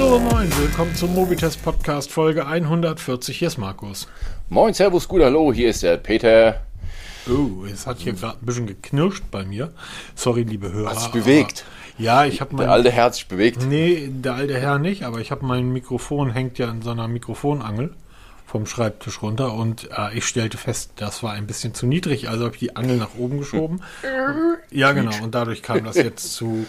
Hallo, moin, willkommen zum Mobitest Podcast Folge 140. Hier ist Markus. Moin, Servus, gut, hallo, hier ist der Peter. Oh, es hat hier gerade ein bisschen geknirscht bei mir. Sorry, liebe Hörer. Hat sich bewegt. Ja, ich habe mein. Der alte Herr hat sich bewegt. Nee, der alte Herr nicht, aber ich habe mein Mikrofon hängt ja in so einer Mikrofonangel vom Schreibtisch runter und äh, ich stellte fest, das war ein bisschen zu niedrig, also habe ich die Angel nach oben geschoben. ja, genau, und dadurch kam das jetzt zu.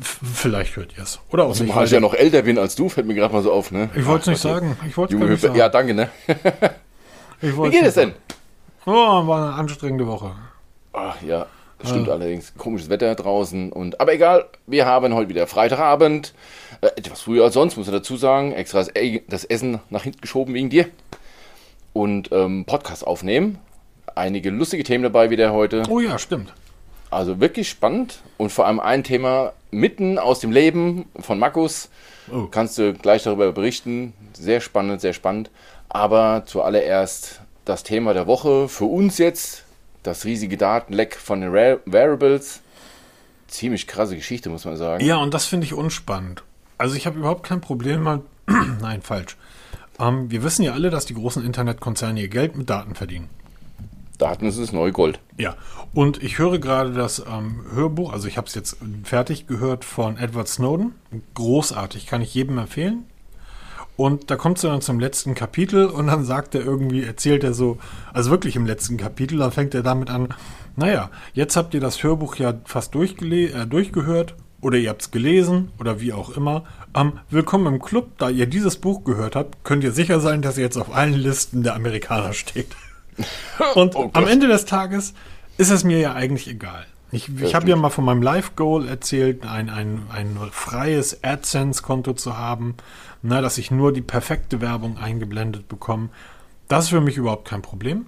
Vielleicht hört ihr es. Oder auch nicht. Zumal ich ja noch älter bin als du, fällt mir gerade mal so auf, ne? Ich wollte es nicht sagen. Ich wollte nicht sagen. Ja, danke, ne? Ich Wie geht es denn? Oh, war eine anstrengende Woche. Ach ja, das stimmt allerdings. Komisches Wetter draußen. Und, aber egal, wir haben heute wieder Freitagabend. Äh, etwas früher als sonst, muss ich dazu sagen. Extra das, das Essen nach hinten geschoben wegen dir. Und ähm, Podcast aufnehmen. Einige lustige Themen dabei wieder heute. Oh ja, stimmt. Also wirklich spannend und vor allem ein Thema mitten aus dem Leben von Markus. Oh. Kannst du gleich darüber berichten. Sehr spannend, sehr spannend. Aber zuallererst das Thema der Woche für uns jetzt. Das riesige Datenleck von den Wearables. Ziemlich krasse Geschichte, muss man sagen. Ja, und das finde ich unspannend. Also ich habe überhaupt kein Problem mal. Nein, falsch. Ähm, wir wissen ja alle, dass die großen Internetkonzerne ihr Geld mit Daten verdienen. Daten ist das neue Gold. Ja, und ich höre gerade das ähm, Hörbuch, also ich habe es jetzt fertig gehört von Edward Snowden. Großartig, kann ich jedem empfehlen. Und da kommt es dann zum letzten Kapitel und dann sagt er irgendwie, erzählt er so, also wirklich im letzten Kapitel, dann fängt er damit an, naja, jetzt habt ihr das Hörbuch ja fast äh, durchgehört oder ihr habt es gelesen oder wie auch immer. Ähm, willkommen im Club, da ihr dieses Buch gehört habt, könnt ihr sicher sein, dass ihr jetzt auf allen Listen der Amerikaner steht. Und Oh am Ende des Tages ist es mir ja eigentlich egal. Ich, ich habe ja mal von meinem Life-Goal erzählt, ein, ein, ein freies AdSense-Konto zu haben, na, dass ich nur die perfekte Werbung eingeblendet bekomme. Das ist für mich überhaupt kein Problem.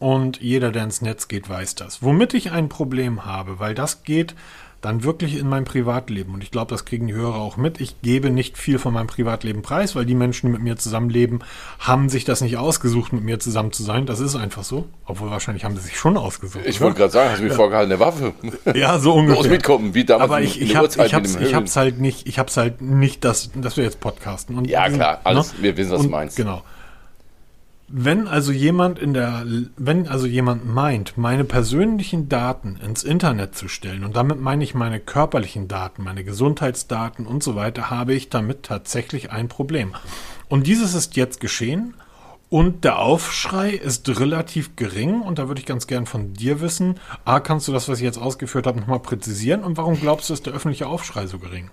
Und jeder, der ins Netz geht, weiß das. Womit ich ein Problem habe, weil das geht dann wirklich in mein Privatleben. Und ich glaube, das kriegen die Hörer auch mit. Ich gebe nicht viel von meinem Privatleben preis, weil die Menschen, die mit mir zusammenleben, haben sich das nicht ausgesucht, mit mir zusammen zu sein. Das ist einfach so. Obwohl wahrscheinlich haben sie sich schon ausgesucht. Ich wollte gerade sagen, hast du mir vorgehaltene Waffe? Ja, so ungefähr. Los mitkommen, wie damals Aber ich, ich, hab, ich, hab's, ich hab's halt nicht, ich hab's halt nicht, dass, dass wir jetzt podcasten. Und, Ja, klar, alles- wir wissen, was du meinst. Genau. Wenn also jemand in der, wenn also jemand meint, meine persönlichen Daten ins Internet zu stellen, und damit meine ich meine körperlichen Daten, meine Gesundheitsdaten und so weiter, habe ich damit tatsächlich ein Problem. Und dieses ist jetzt geschehen. Und der Aufschrei ist relativ gering und da würde ich ganz gern von dir wissen, A, kannst du das, was ich jetzt ausgeführt habe, nochmal präzisieren und warum glaubst du, ist der öffentliche Aufschrei so gering?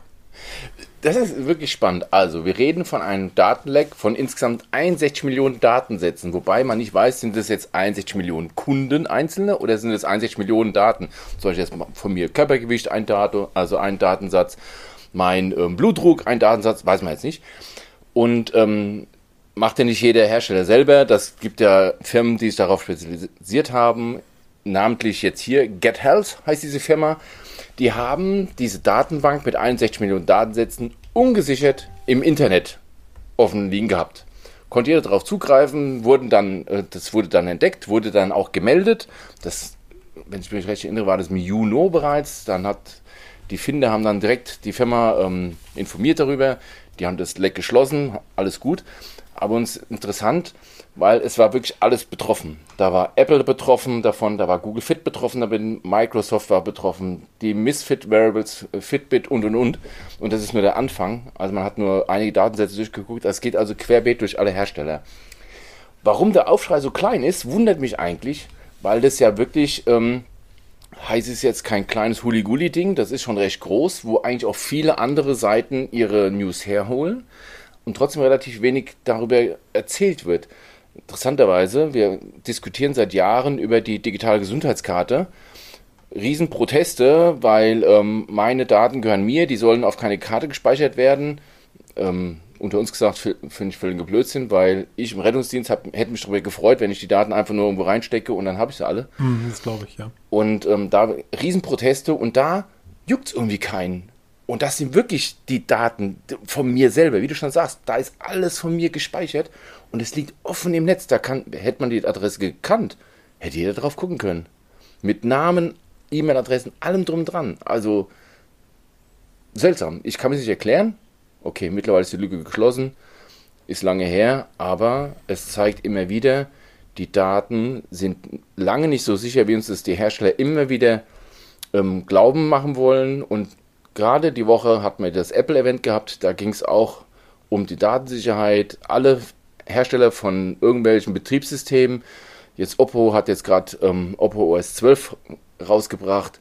Das ist wirklich spannend. Also, wir reden von einem Datenleck von insgesamt 61 Millionen Datensätzen, wobei man nicht weiß, sind das jetzt 61 Millionen Kunden einzelne oder sind das 61 Millionen Daten? Zum Beispiel jetzt von mir Körpergewicht ein Datum, also ein Datensatz, mein ähm, Blutdruck ein Datensatz, weiß man jetzt nicht. Und ähm, macht ja nicht jeder Hersteller selber. Das gibt ja Firmen, die sich darauf spezialisiert haben. Namentlich jetzt hier Get Health heißt diese Firma. Die haben diese Datenbank mit 61 Millionen Datensätzen ungesichert im Internet offen liegen gehabt. Konnte jeder darauf zugreifen, wurden dann, äh, das wurde dann entdeckt, wurde dann auch gemeldet. Das, wenn ich mich recht erinnere, war das im Juni bereits. Dann hat die Finder haben dann direkt die Firma ähm, informiert darüber. Die haben das Leck geschlossen, alles gut. Aber uns interessant, weil es war wirklich alles betroffen. Da war Apple betroffen davon, da war Google Fit betroffen, da bin Microsoft war betroffen, die Misfit Wearables, äh, Fitbit und und und. Und das ist nur der Anfang. Also man hat nur einige Datensätze durchgeguckt. Es geht also querbeet durch alle Hersteller. Warum der Aufschrei so klein ist, wundert mich eigentlich, weil das ja wirklich, ähm, heißt es jetzt kein kleines Huli-Gulli-Ding, das ist schon recht groß, wo eigentlich auch viele andere Seiten ihre News herholen und trotzdem relativ wenig darüber erzählt wird. Interessanterweise, wir diskutieren seit Jahren über die digitale Gesundheitskarte. Riesenproteste, weil ähm, meine Daten gehören mir, die sollen auf keine Karte gespeichert werden. Ähm, unter uns gesagt, finde ich völliger Blödsinn, weil ich im Rettungsdienst hab, hätte mich darüber gefreut, wenn ich die Daten einfach nur irgendwo reinstecke und dann habe ich sie alle. Hm, das glaube ich, ja. Und ähm, da Riesenproteste und da juckt es irgendwie keinen. Und das sind wirklich die Daten von mir selber, wie du schon sagst. Da ist alles von mir gespeichert und es liegt offen im Netz. Da kann, hätte man die Adresse gekannt, hätte jeder drauf gucken können. Mit Namen, E-Mail-Adressen, allem drum dran. Also seltsam. Ich kann mir nicht erklären. Okay, mittlerweile ist die Lücke geschlossen, ist lange her, aber es zeigt immer wieder, die Daten sind lange nicht so sicher, wie uns das die Hersteller immer wieder ähm, glauben machen wollen. Und gerade die Woche hatten wir das Apple-Event gehabt, da ging es auch um die Datensicherheit. Alle Hersteller von irgendwelchen Betriebssystemen, jetzt Oppo hat jetzt gerade ähm, Oppo OS 12 rausgebracht,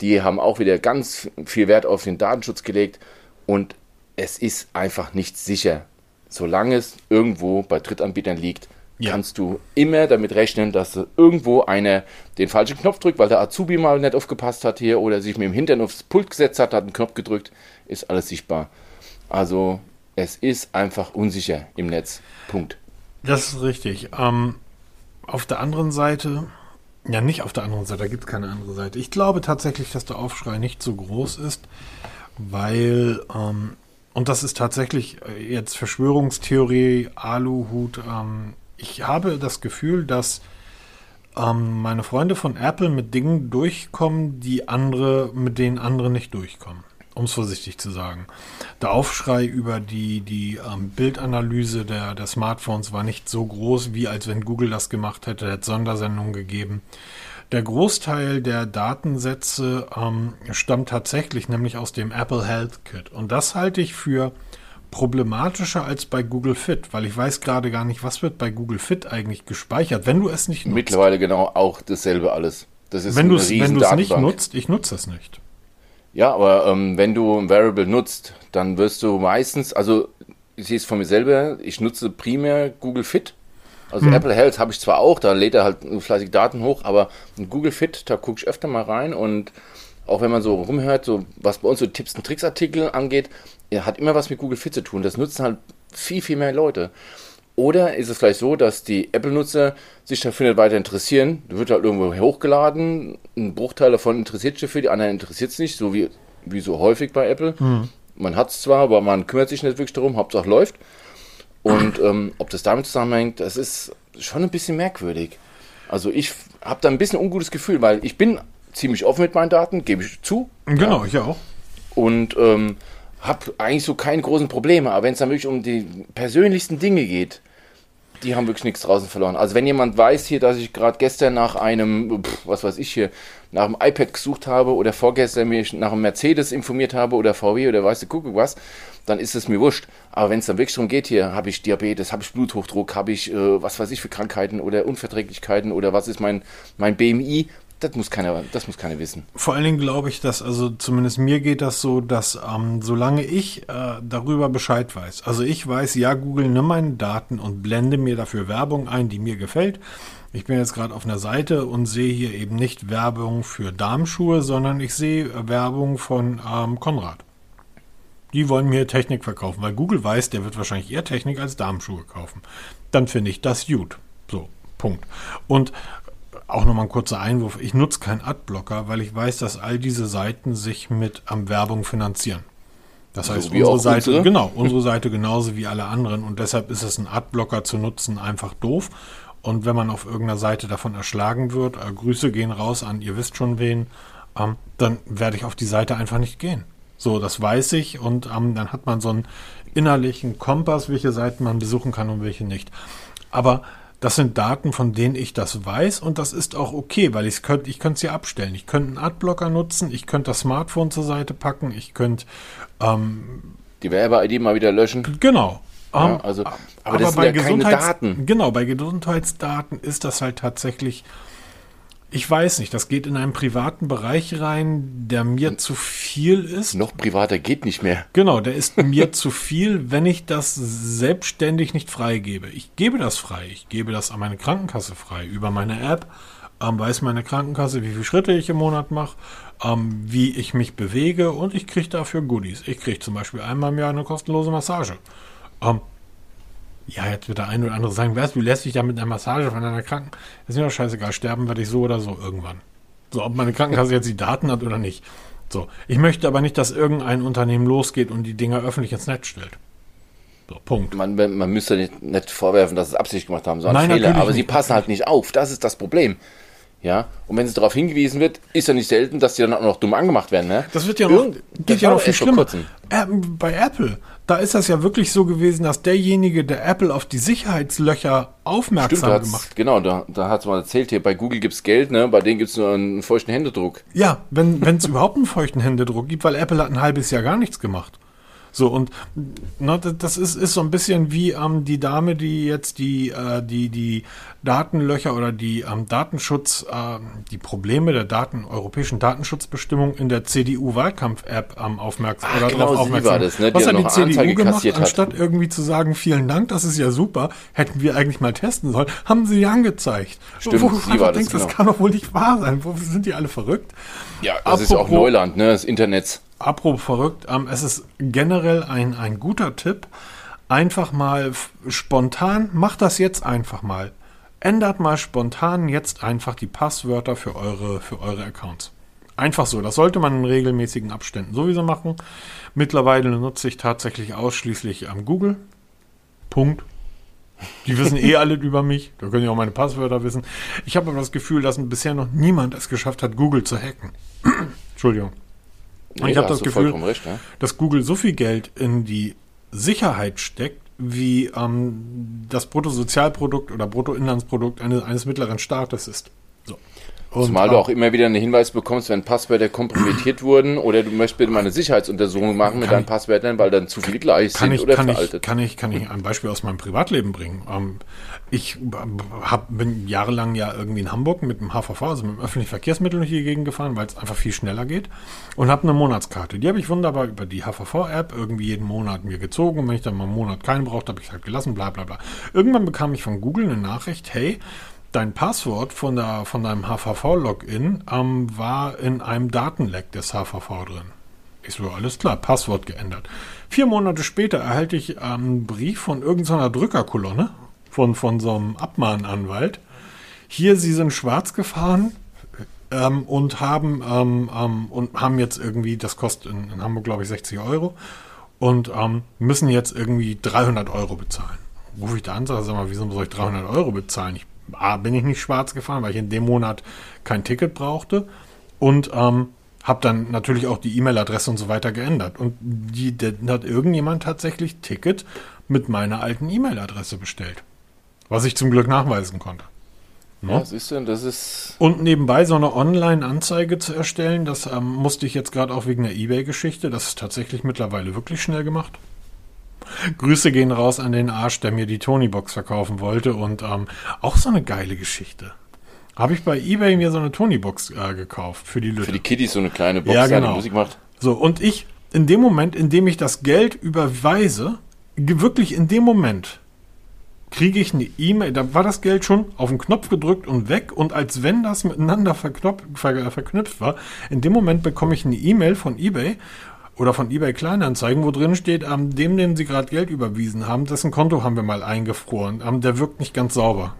die haben auch wieder ganz viel Wert auf den Datenschutz gelegt und es ist einfach nicht sicher. Solange es irgendwo bei Drittanbietern liegt, ja. kannst du immer damit rechnen, dass irgendwo einer den falschen Knopf drückt, weil der Azubi mal nicht aufgepasst hat hier oder sich mit dem Hintern aufs Pult gesetzt hat, hat einen Knopf gedrückt, ist alles sichtbar. Also es ist einfach unsicher im Netz. Punkt. Das ist richtig. Ähm, auf der anderen Seite, ja nicht auf der anderen Seite, da gibt es keine andere Seite. Ich glaube tatsächlich, dass der Aufschrei nicht so groß ist, weil ähm, und das ist tatsächlich äh, jetzt Verschwörungstheorie, Aluhut. Ähm, ich habe das Gefühl, dass ähm, meine Freunde von Apple mit Dingen durchkommen, die andere, mit denen andere nicht durchkommen. Um es vorsichtig zu sagen. Der Aufschrei über die, die ähm, Bildanalyse der, der Smartphones war nicht so groß, wie als wenn Google das gemacht hätte. Hat Sondersendungen gegeben. Der Großteil der Datensätze ähm, stammt tatsächlich nämlich aus dem Apple Health Kit. Und das halte ich für problematischer als bei Google Fit, weil ich weiß gerade gar nicht, was wird bei Google Fit eigentlich gespeichert, wenn du es nicht nutzt. Mittlerweile genau auch dasselbe alles. Das ist wenn du es nicht nutzt, ich nutze es nicht. Ja, aber ähm, wenn du ein Variable nutzt, dann wirst du meistens, also ich sehe es von mir selber, ich nutze primär Google Fit also hm. Apple Health habe ich zwar auch, da lädt er halt fleißig Daten hoch, aber Google Fit, da gucke ich öfter mal rein und auch wenn man so rumhört, so was bei uns so Tipps und Tricks Artikel angeht, er hat immer was mit Google Fit zu tun. Das nutzen halt viel, viel mehr Leute. Oder ist es vielleicht so, dass die Apple-Nutzer sich dafür nicht weiter interessieren? Du wird halt irgendwo hochgeladen, ein Bruchteil davon interessiert sich für die anderen interessiert es nicht, so wie, wie so häufig bei Apple. Hm. Man hat es zwar, aber man kümmert sich nicht wirklich darum, Hauptsache läuft. Und ähm, ob das damit zusammenhängt, das ist schon ein bisschen merkwürdig. Also ich habe da ein bisschen ein ungutes Gefühl, weil ich bin ziemlich offen mit meinen Daten, gebe ich zu. Genau, ja. ich auch. Und ähm, habe eigentlich so keine großen Probleme. Aber wenn es dann wirklich um die persönlichsten Dinge geht, die haben wirklich nichts draußen verloren. Also wenn jemand weiß hier, dass ich gerade gestern nach einem, pff, was weiß ich hier, nach einem iPad gesucht habe oder vorgestern mich nach einem Mercedes informiert habe oder VW oder weißt du, gucke was, dann ist es mir wurscht. Aber wenn es dann wirklich darum geht, hier habe ich Diabetes, habe ich Bluthochdruck, habe ich äh, was weiß ich für Krankheiten oder Unverträglichkeiten oder was ist mein, mein BMI, das muss keiner, das muss keiner wissen. Vor allen Dingen glaube ich, dass, also zumindest mir geht das so, dass ähm, solange ich äh, darüber Bescheid weiß, also ich weiß, ja, Google, nimm meine Daten und blende mir dafür Werbung ein, die mir gefällt. Ich bin jetzt gerade auf einer Seite und sehe hier eben nicht Werbung für Darmschuhe, sondern ich sehe Werbung von ähm, Konrad. Die wollen mir Technik verkaufen, weil Google weiß, der wird wahrscheinlich eher Technik als Darmschuhe kaufen. Dann finde ich das gut. So, Punkt. Und auch nochmal ein kurzer Einwurf. Ich nutze keinen Adblocker, weil ich weiß, dass all diese Seiten sich mit am Werbung finanzieren. Das heißt, so unsere Seite, unsere? genau, unsere Seite genauso wie alle anderen. Und deshalb ist es ein Adblocker zu nutzen einfach doof. Und wenn man auf irgendeiner Seite davon erschlagen wird, äh, Grüße gehen raus an ihr wisst schon wen, ähm, dann werde ich auf die Seite einfach nicht gehen. So, das weiß ich und ähm, dann hat man so einen innerlichen Kompass, welche Seiten man besuchen kann und welche nicht. Aber das sind Daten, von denen ich das weiß und das ist auch okay, weil ich könnte ich könnte sie abstellen. Ich könnte einen Adblocker nutzen, ich könnte das Smartphone zur Seite packen, ich könnte ähm, die Werbe-ID mal wieder löschen. Genau. Ja, ähm, also, aber, aber das sind ja keine Daten. Genau, bei Gesundheitsdaten ist das halt tatsächlich ich weiß nicht, das geht in einen privaten Bereich rein, der mir zu viel ist. Noch privater geht nicht mehr. Genau, der ist mir zu viel, wenn ich das selbstständig nicht freigebe. Ich gebe das frei. Ich gebe das an meine Krankenkasse frei. Über meine App ähm, weiß meine Krankenkasse, wie viele Schritte ich im Monat mache, ähm, wie ich mich bewege und ich kriege dafür Goodies. Ich kriege zum Beispiel einmal im Jahr eine kostenlose Massage. Ähm, ja, jetzt wird der eine oder andere sagen, weißt du, lässt dich ja mit einer Massage von einer Kranken. ist mir doch scheißegal, sterben werde ich so oder so irgendwann. So, ob meine Krankenkasse jetzt die Daten hat oder nicht. So, ich möchte aber nicht, dass irgendein Unternehmen losgeht und die Dinger öffentlich ins Netz stellt. So, Punkt. Man, man müsste nicht, nicht vorwerfen, dass sie es absichtlich gemacht haben, sondern Nein, Fehler. Aber nicht. sie passen halt nicht auf. Das ist das Problem. Ja, und wenn sie darauf hingewiesen wird, ist ja nicht selten, dass die dann auch noch dumm angemacht werden. Ne? Das wird ja noch, geht ja noch viel schlimmer. Äh, bei Apple, da ist das ja wirklich so gewesen, dass derjenige, der Apple auf die Sicherheitslöcher aufmerksam Stimmt, gemacht Genau, da, da hat es mal erzählt, hier bei Google gibt es Geld, ne? bei denen gibt es nur einen feuchten Händedruck. Ja, wenn es überhaupt einen feuchten Händedruck gibt, weil Apple hat ein halbes Jahr gar nichts gemacht. So, und ne, das ist, ist so ein bisschen wie ähm, die Dame, die jetzt die, äh, die, die Datenlöcher oder die ähm, Datenschutz, äh, die Probleme der Daten, europäischen Datenschutzbestimmung in der CDU-Wahlkampf-App ähm, aufmerksam Ach, oder genau, aufmerksam. War das, ne? Was hat die CDU gemacht, anstatt irgendwie zu sagen, vielen Dank, das ist ja super, hätten wir eigentlich mal testen sollen, haben sie angezeigt. Stimmt, wo, wo sie war denkst, das, genau. das kann doch wohl nicht wahr sein. Wo sind die alle verrückt? Ja, das Apropos, ist ja auch Neuland, ne? Das Internet apropos verrückt, ähm, es ist generell ein, ein guter Tipp. Einfach mal spontan, macht das jetzt einfach mal. Ändert mal spontan jetzt einfach die Passwörter für eure, für eure Accounts. Einfach so. Das sollte man in regelmäßigen Abständen sowieso machen. Mittlerweile nutze ich tatsächlich ausschließlich am ähm, Google. Punkt. Die wissen eh alle über mich. Da können ja auch meine Passwörter wissen. Ich habe aber das Gefühl, dass bisher noch niemand es geschafft hat, Google zu hacken. Entschuldigung. Nee, ich habe das Gefühl, recht, ja? dass Google so viel Geld in die Sicherheit steckt, wie ähm, das Bruttosozialprodukt oder Bruttoinlandsprodukt eines, eines mittleren Staates ist. Und Zumal du auch immer wieder einen Hinweis bekommst, wenn Passwörter kompromittiert wurden oder du möchtest bitte mal eine Sicherheitsuntersuchung machen mit deinen Passwörtern, weil dann zu viele gleich sind ich, oder kann veraltet. Ich, kann, ich, kann ich ein Beispiel aus meinem Privatleben bringen? Ähm, ich hab, bin jahrelang ja irgendwie in Hamburg mit dem HVV, also mit dem öffentlichen Verkehrsmittel durch die Gegend gefahren, weil es einfach viel schneller geht und habe eine Monatskarte. Die habe ich wunderbar über die HVV-App irgendwie jeden Monat mir gezogen und wenn ich dann mal einen Monat keinen brauchte, habe ich halt gelassen, bla bla bla. Irgendwann bekam ich von Google eine Nachricht, hey, dein Passwort von, der, von deinem HVV-Login ähm, war in einem Datenleck des HVV drin. Ich so, alles klar, Passwort geändert. Vier Monate später erhalte ich ähm, einen Brief von irgendeiner Drückerkolonne, von, von so einem Abmahnanwalt. Hier, sie sind schwarz gefahren ähm, und haben ähm, ähm, und haben jetzt irgendwie, das kostet in, in Hamburg, glaube ich, 60 Euro und ähm, müssen jetzt irgendwie 300 Euro bezahlen. Rufe ich da an, sage, sag mal, wieso soll ich 300 Euro bezahlen? Ich A, bin ich nicht schwarz gefahren, weil ich in dem Monat kein Ticket brauchte und ähm, habe dann natürlich auch die E-Mail-Adresse und so weiter geändert. Und die, die, hat irgendjemand tatsächlich Ticket mit meiner alten E-Mail-Adresse bestellt. Was ich zum Glück nachweisen konnte. Ne? Ja, siehst du, das ist. Und nebenbei so eine Online-Anzeige zu erstellen, das ähm, musste ich jetzt gerade auch wegen der Ebay-Geschichte. Das ist tatsächlich mittlerweile wirklich schnell gemacht. Grüße gehen raus an den Arsch, der mir die Tony-Box verkaufen wollte. Und ähm, auch so eine geile Geschichte. Habe ich bei Ebay mir so eine Tony-Box äh, gekauft für die Lütte. Für die Kiddies so eine kleine Box, ja, genau. die Musik macht. So, und ich, in dem Moment, in dem ich das Geld überweise, wirklich in dem Moment, kriege ich eine E-Mail, da war das Geld schon auf den Knopf gedrückt und weg und als wenn das miteinander verknüpft war, in dem Moment bekomme ich eine E-Mail von eBay oder von eBay Kleinanzeigen, wo drin steht, ähm, dem, dem Sie gerade Geld überwiesen haben, dessen Konto haben wir mal eingefroren. Ähm, der wirkt nicht ganz sauber.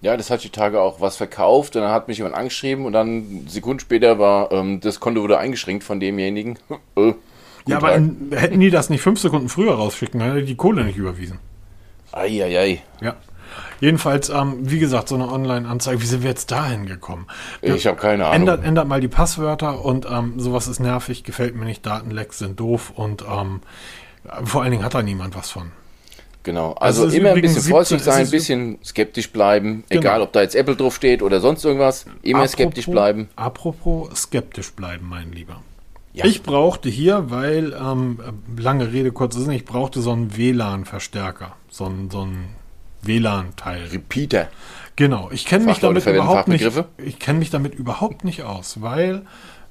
Ja, das hat die Tage auch was verkauft und dann hat mich jemand angeschrieben und dann Sekunden später war ähm, das Konto wurde eingeschränkt von demjenigen. äh, ja, aber in, hätten die das nicht fünf Sekunden früher rausschicken, dann hätte die Kohle nicht überwiesen. Eieiei. Ei, ei. Ja. Jedenfalls, ähm, wie gesagt, so eine Online-Anzeige. Wie sind wir jetzt dahin gekommen? Wir ich habe keine Ahnung. Ändert, ändert mal die Passwörter und ähm, sowas ist nervig, gefällt mir nicht. Datenlecks sind doof und ähm, vor allen Dingen hat da niemand was von. Genau, also, also immer ein bisschen vorsichtig sein, ein bisschen skeptisch bleiben, genau. egal ob da jetzt Apple drauf steht oder sonst irgendwas, immer apropos, skeptisch bleiben. Apropos skeptisch bleiben, mein Lieber. Ja. Ich brauchte hier, weil, ähm, lange Rede, kurzer Sinn, ich brauchte so einen WLAN-Verstärker, so einen, so einen WLAN-Teil. Repeater. Genau, ich kenne mich damit überhaupt nicht. Ich kenne mich damit überhaupt nicht aus, weil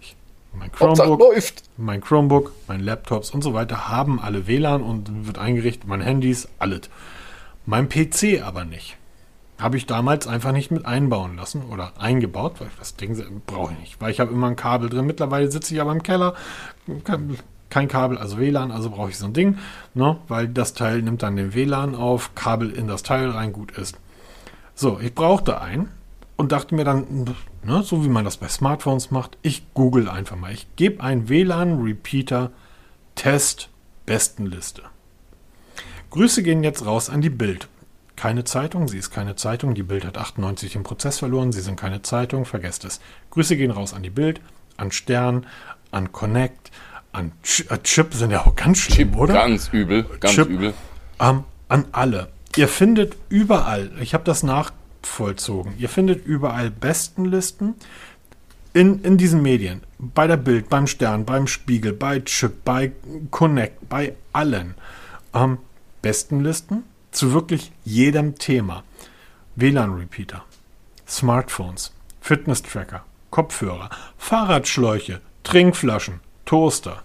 ich, mein Chromebook, mein Chromebook, mein Laptops und so weiter haben alle WLAN und wird eingerichtet, mein Handys, alles. Mein PC aber nicht. Habe ich damals einfach nicht mit einbauen lassen oder eingebaut, weil das Ding brauche ich nicht, weil ich habe immer ein Kabel drin. Mittlerweile sitze ich aber im Keller, kein Kabel, also WLAN, also brauche ich so ein Ding, ne, weil das Teil nimmt dann den WLAN auf, Kabel in das Teil rein, gut ist. So, ich brauchte einen und dachte mir dann, ne, so wie man das bei Smartphones macht, ich google einfach mal. Ich gebe ein WLAN-Repeater Test Bestenliste. Grüße gehen jetzt raus an die Bild. keine Zeitung, sie ist keine Zeitung, die Bild hat 98 im Prozess verloren, sie sind keine Zeitung, vergesst es. Grüße gehen raus an die Bild, an Stern, an Connect, an Ch äh, Chip sind ja auch ganz schlimm, Chip, oder? Ganz übel, ganz Chip, übel. Ähm, an alle. Ihr findet überall, ich habe das nachvollzogen, ihr findet überall Bestenlisten in, in diesen Medien. Bei der Bild, beim Stern, beim Spiegel, bei Chip, bei Connect, bei allen. Ähm, Bestenlisten zu wirklich jedem Thema. WLAN-Repeater, Smartphones, Fitness-Tracker, Kopfhörer, Fahrradschläuche, Trinkflaschen, Toaster.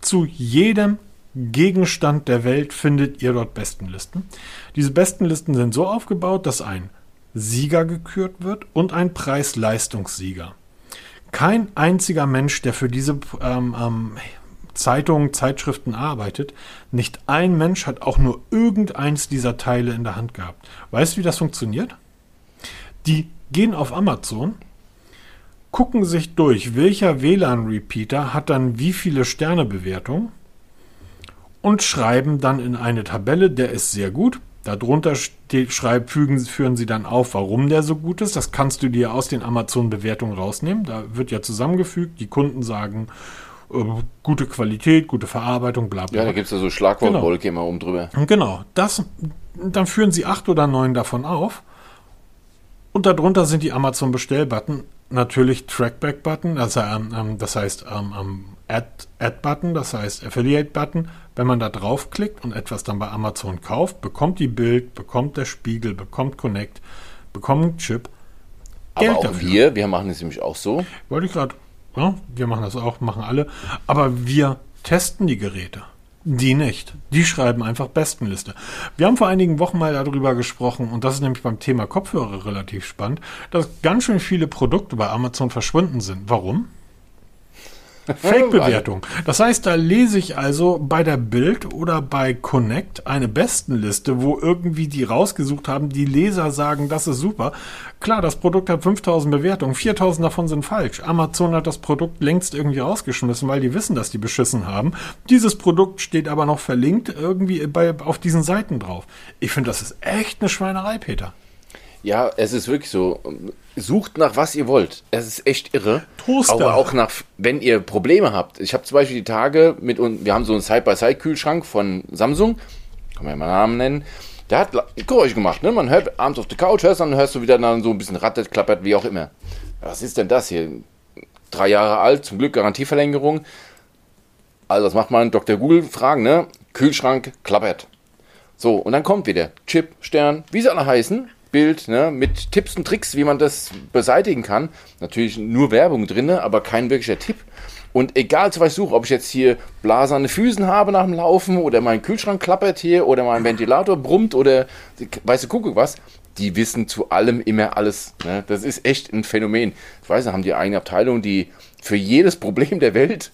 Zu jedem Gegenstand der Welt findet ihr dort Bestenlisten. Diese Bestenlisten sind so aufgebaut, dass ein Sieger gekürt wird und ein Preis-Leistungssieger. Kein einziger Mensch, der für diese ähm, ähm, Zeitungen, Zeitschriften arbeitet, nicht ein Mensch hat auch nur irgendeins dieser Teile in der Hand gehabt. Weißt du, wie das funktioniert? Die gehen auf Amazon, gucken sich durch, welcher WLAN-Repeater hat dann wie viele Sternebewertungen und schreiben dann in eine Tabelle, der ist sehr gut. Darunter steht, schreib, fügen, führen sie dann auf, warum der so gut ist. Das kannst du dir aus den Amazon-Bewertungen rausnehmen. Da wird ja zusammengefügt. Die Kunden sagen, äh, gute Qualität, gute Verarbeitung, bla bla. Ja, da gibt es ja so Schlagwortwolke genau. immer um drüber. Genau. Das, dann führen sie acht oder neun davon auf. Und darunter sind die Amazon-Bestellbutton natürlich Trackback-Button, also, ähm, das heißt ähm, Add-Button, das heißt Affiliate-Button. Wenn man da draufklickt und etwas dann bei Amazon kauft, bekommt die Bild, bekommt der Spiegel, bekommt Connect, bekommt Chip. Geld Aber auch dafür. wir, wir machen es nämlich auch so. Wollte ich gerade, ja, wir machen das auch, machen alle. Aber wir testen die Geräte. Die nicht. Die schreiben einfach Bestenliste. Wir haben vor einigen Wochen mal darüber gesprochen, und das ist nämlich beim Thema Kopfhörer relativ spannend, dass ganz schön viele Produkte bei Amazon verschwunden sind. Warum? Fake-Bewertung. Das heißt, da lese ich also bei der Bild oder bei Connect eine Bestenliste, wo irgendwie die rausgesucht haben, die Leser sagen, das ist super. Klar, das Produkt hat 5000 Bewertungen, 4000 davon sind falsch. Amazon hat das Produkt längst irgendwie rausgeschmissen, weil die wissen, dass die beschissen haben. Dieses Produkt steht aber noch verlinkt irgendwie bei, auf diesen Seiten drauf. Ich finde, das ist echt eine Schweinerei, Peter. Ja, es ist wirklich so. Sucht nach was ihr wollt. Es ist echt irre. Toaster. Aber auch nach, wenn ihr Probleme habt. Ich habe zum Beispiel die Tage mit uns, wir haben so einen Side-by-Side-Kühlschrank von Samsung, kann man ja mal Namen nennen. Der hat Geräusche gemacht, ne? Man hört abends auf der Couch, hörst, dann hörst du wieder dann so ein bisschen rattet, klappert, wie auch immer. Was ist denn das hier? Drei Jahre alt, zum Glück Garantieverlängerung. Also, das macht man Dr. Google fragen, ne? Kühlschrank klappert. So, und dann kommt wieder Chip, Stern, wie sie alle heißen. Bild, ne, mit Tipps und Tricks, wie man das beseitigen kann. Natürlich nur Werbung drin, aber kein wirklicher Tipp. Und egal, was ich suche, ob ich jetzt hier blaserne Füßen habe nach dem Laufen oder mein Kühlschrank klappert hier oder mein Ventilator brummt oder weißt du, gucke was, die wissen zu allem immer alles. Ne? Das ist echt ein Phänomen. Ich weiß, da haben die eine Abteilung, die für jedes Problem der Welt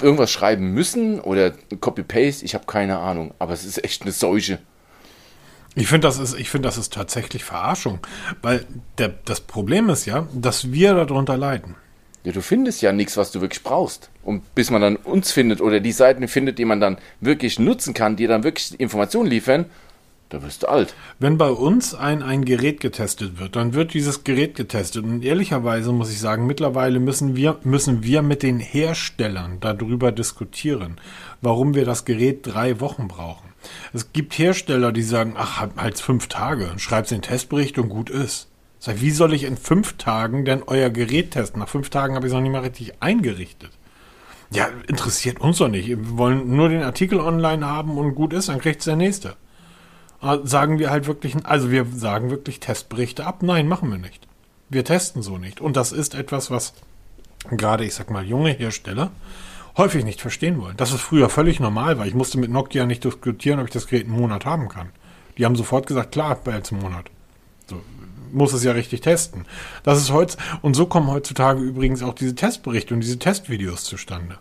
irgendwas schreiben müssen oder Copy-Paste, ich habe keine Ahnung. Aber es ist echt eine Seuche. Ich finde, das ist, ich finde, das ist tatsächlich Verarschung, weil der, das Problem ist ja, dass wir darunter leiden. Ja, du findest ja nichts, was du wirklich brauchst. Und bis man dann uns findet oder die Seiten findet, die man dann wirklich nutzen kann, die dann wirklich Informationen liefern, da wirst du alt. Wenn bei uns ein, ein Gerät getestet wird, dann wird dieses Gerät getestet. Und ehrlicherweise muss ich sagen, mittlerweile müssen wir, müssen wir mit den Herstellern darüber diskutieren, warum wir das Gerät drei Wochen brauchen. Es gibt Hersteller, die sagen, ach, halt fünf Tage, schreib's den Testbericht und gut ist. Sag, wie soll ich in fünf Tagen denn euer Gerät testen? Nach fünf Tagen habe ich es noch nicht mal richtig eingerichtet. Ja, interessiert uns doch nicht. Wir wollen nur den Artikel online haben und gut ist, dann kriegt es der nächste. Ah, sagen wir halt wirklich, also wir sagen wirklich Testberichte ab. Nein, machen wir nicht. Wir testen so nicht. Und das ist etwas, was gerade, ich sag mal, junge Hersteller häufig nicht verstehen wollen. Das ist früher völlig normal war. Ich musste mit Nokia nicht diskutieren, ob ich das Gerät einen Monat haben kann. Die haben sofort gesagt, klar, bei jetzt einen Monat. So, muss es ja richtig testen. Das ist heute, und so kommen heutzutage übrigens auch diese Testberichte und diese Testvideos zustande.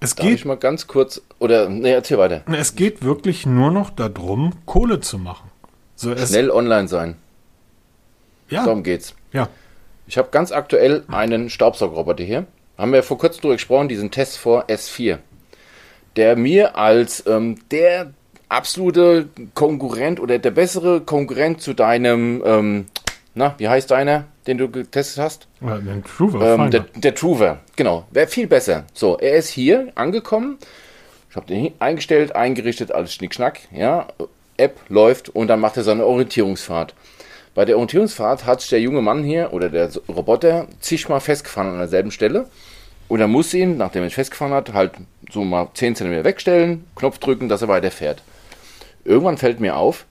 Es Darf geht, ich mal ganz kurz, oder, ne, erzähl weiter. Es geht wirklich nur noch darum, Kohle zu machen. So, Schnell online sein. Ja. Darum geht's. Ja. Ich habe ganz aktuell einen Staubsaugerroboter hier haben wir vor kurzem darüber gesprochen, diesen Test vor S4, der mir als ähm, der absolute Konkurrent oder der bessere Konkurrent zu deinem, ähm, na, wie heißt deiner, den du getestet hast? Ja, den Truver. Ähm, der, der Truver, genau. Wäre viel besser. So, er ist hier angekommen. Ich habe den eingestellt, eingerichtet, alles Schnickschnack. Ja, App läuft und dann macht er seine Orientierungsfahrt. Bei der Orientierungsfahrt hat der junge Mann hier oder der Roboter zigmal festgefahren an derselben Stelle. Und er muss ihn, nachdem er sich festgefahren hat, halt so mal 10 cm wegstellen, Knopf drücken, dass er weiterfährt. Irgendwann fällt mir auf,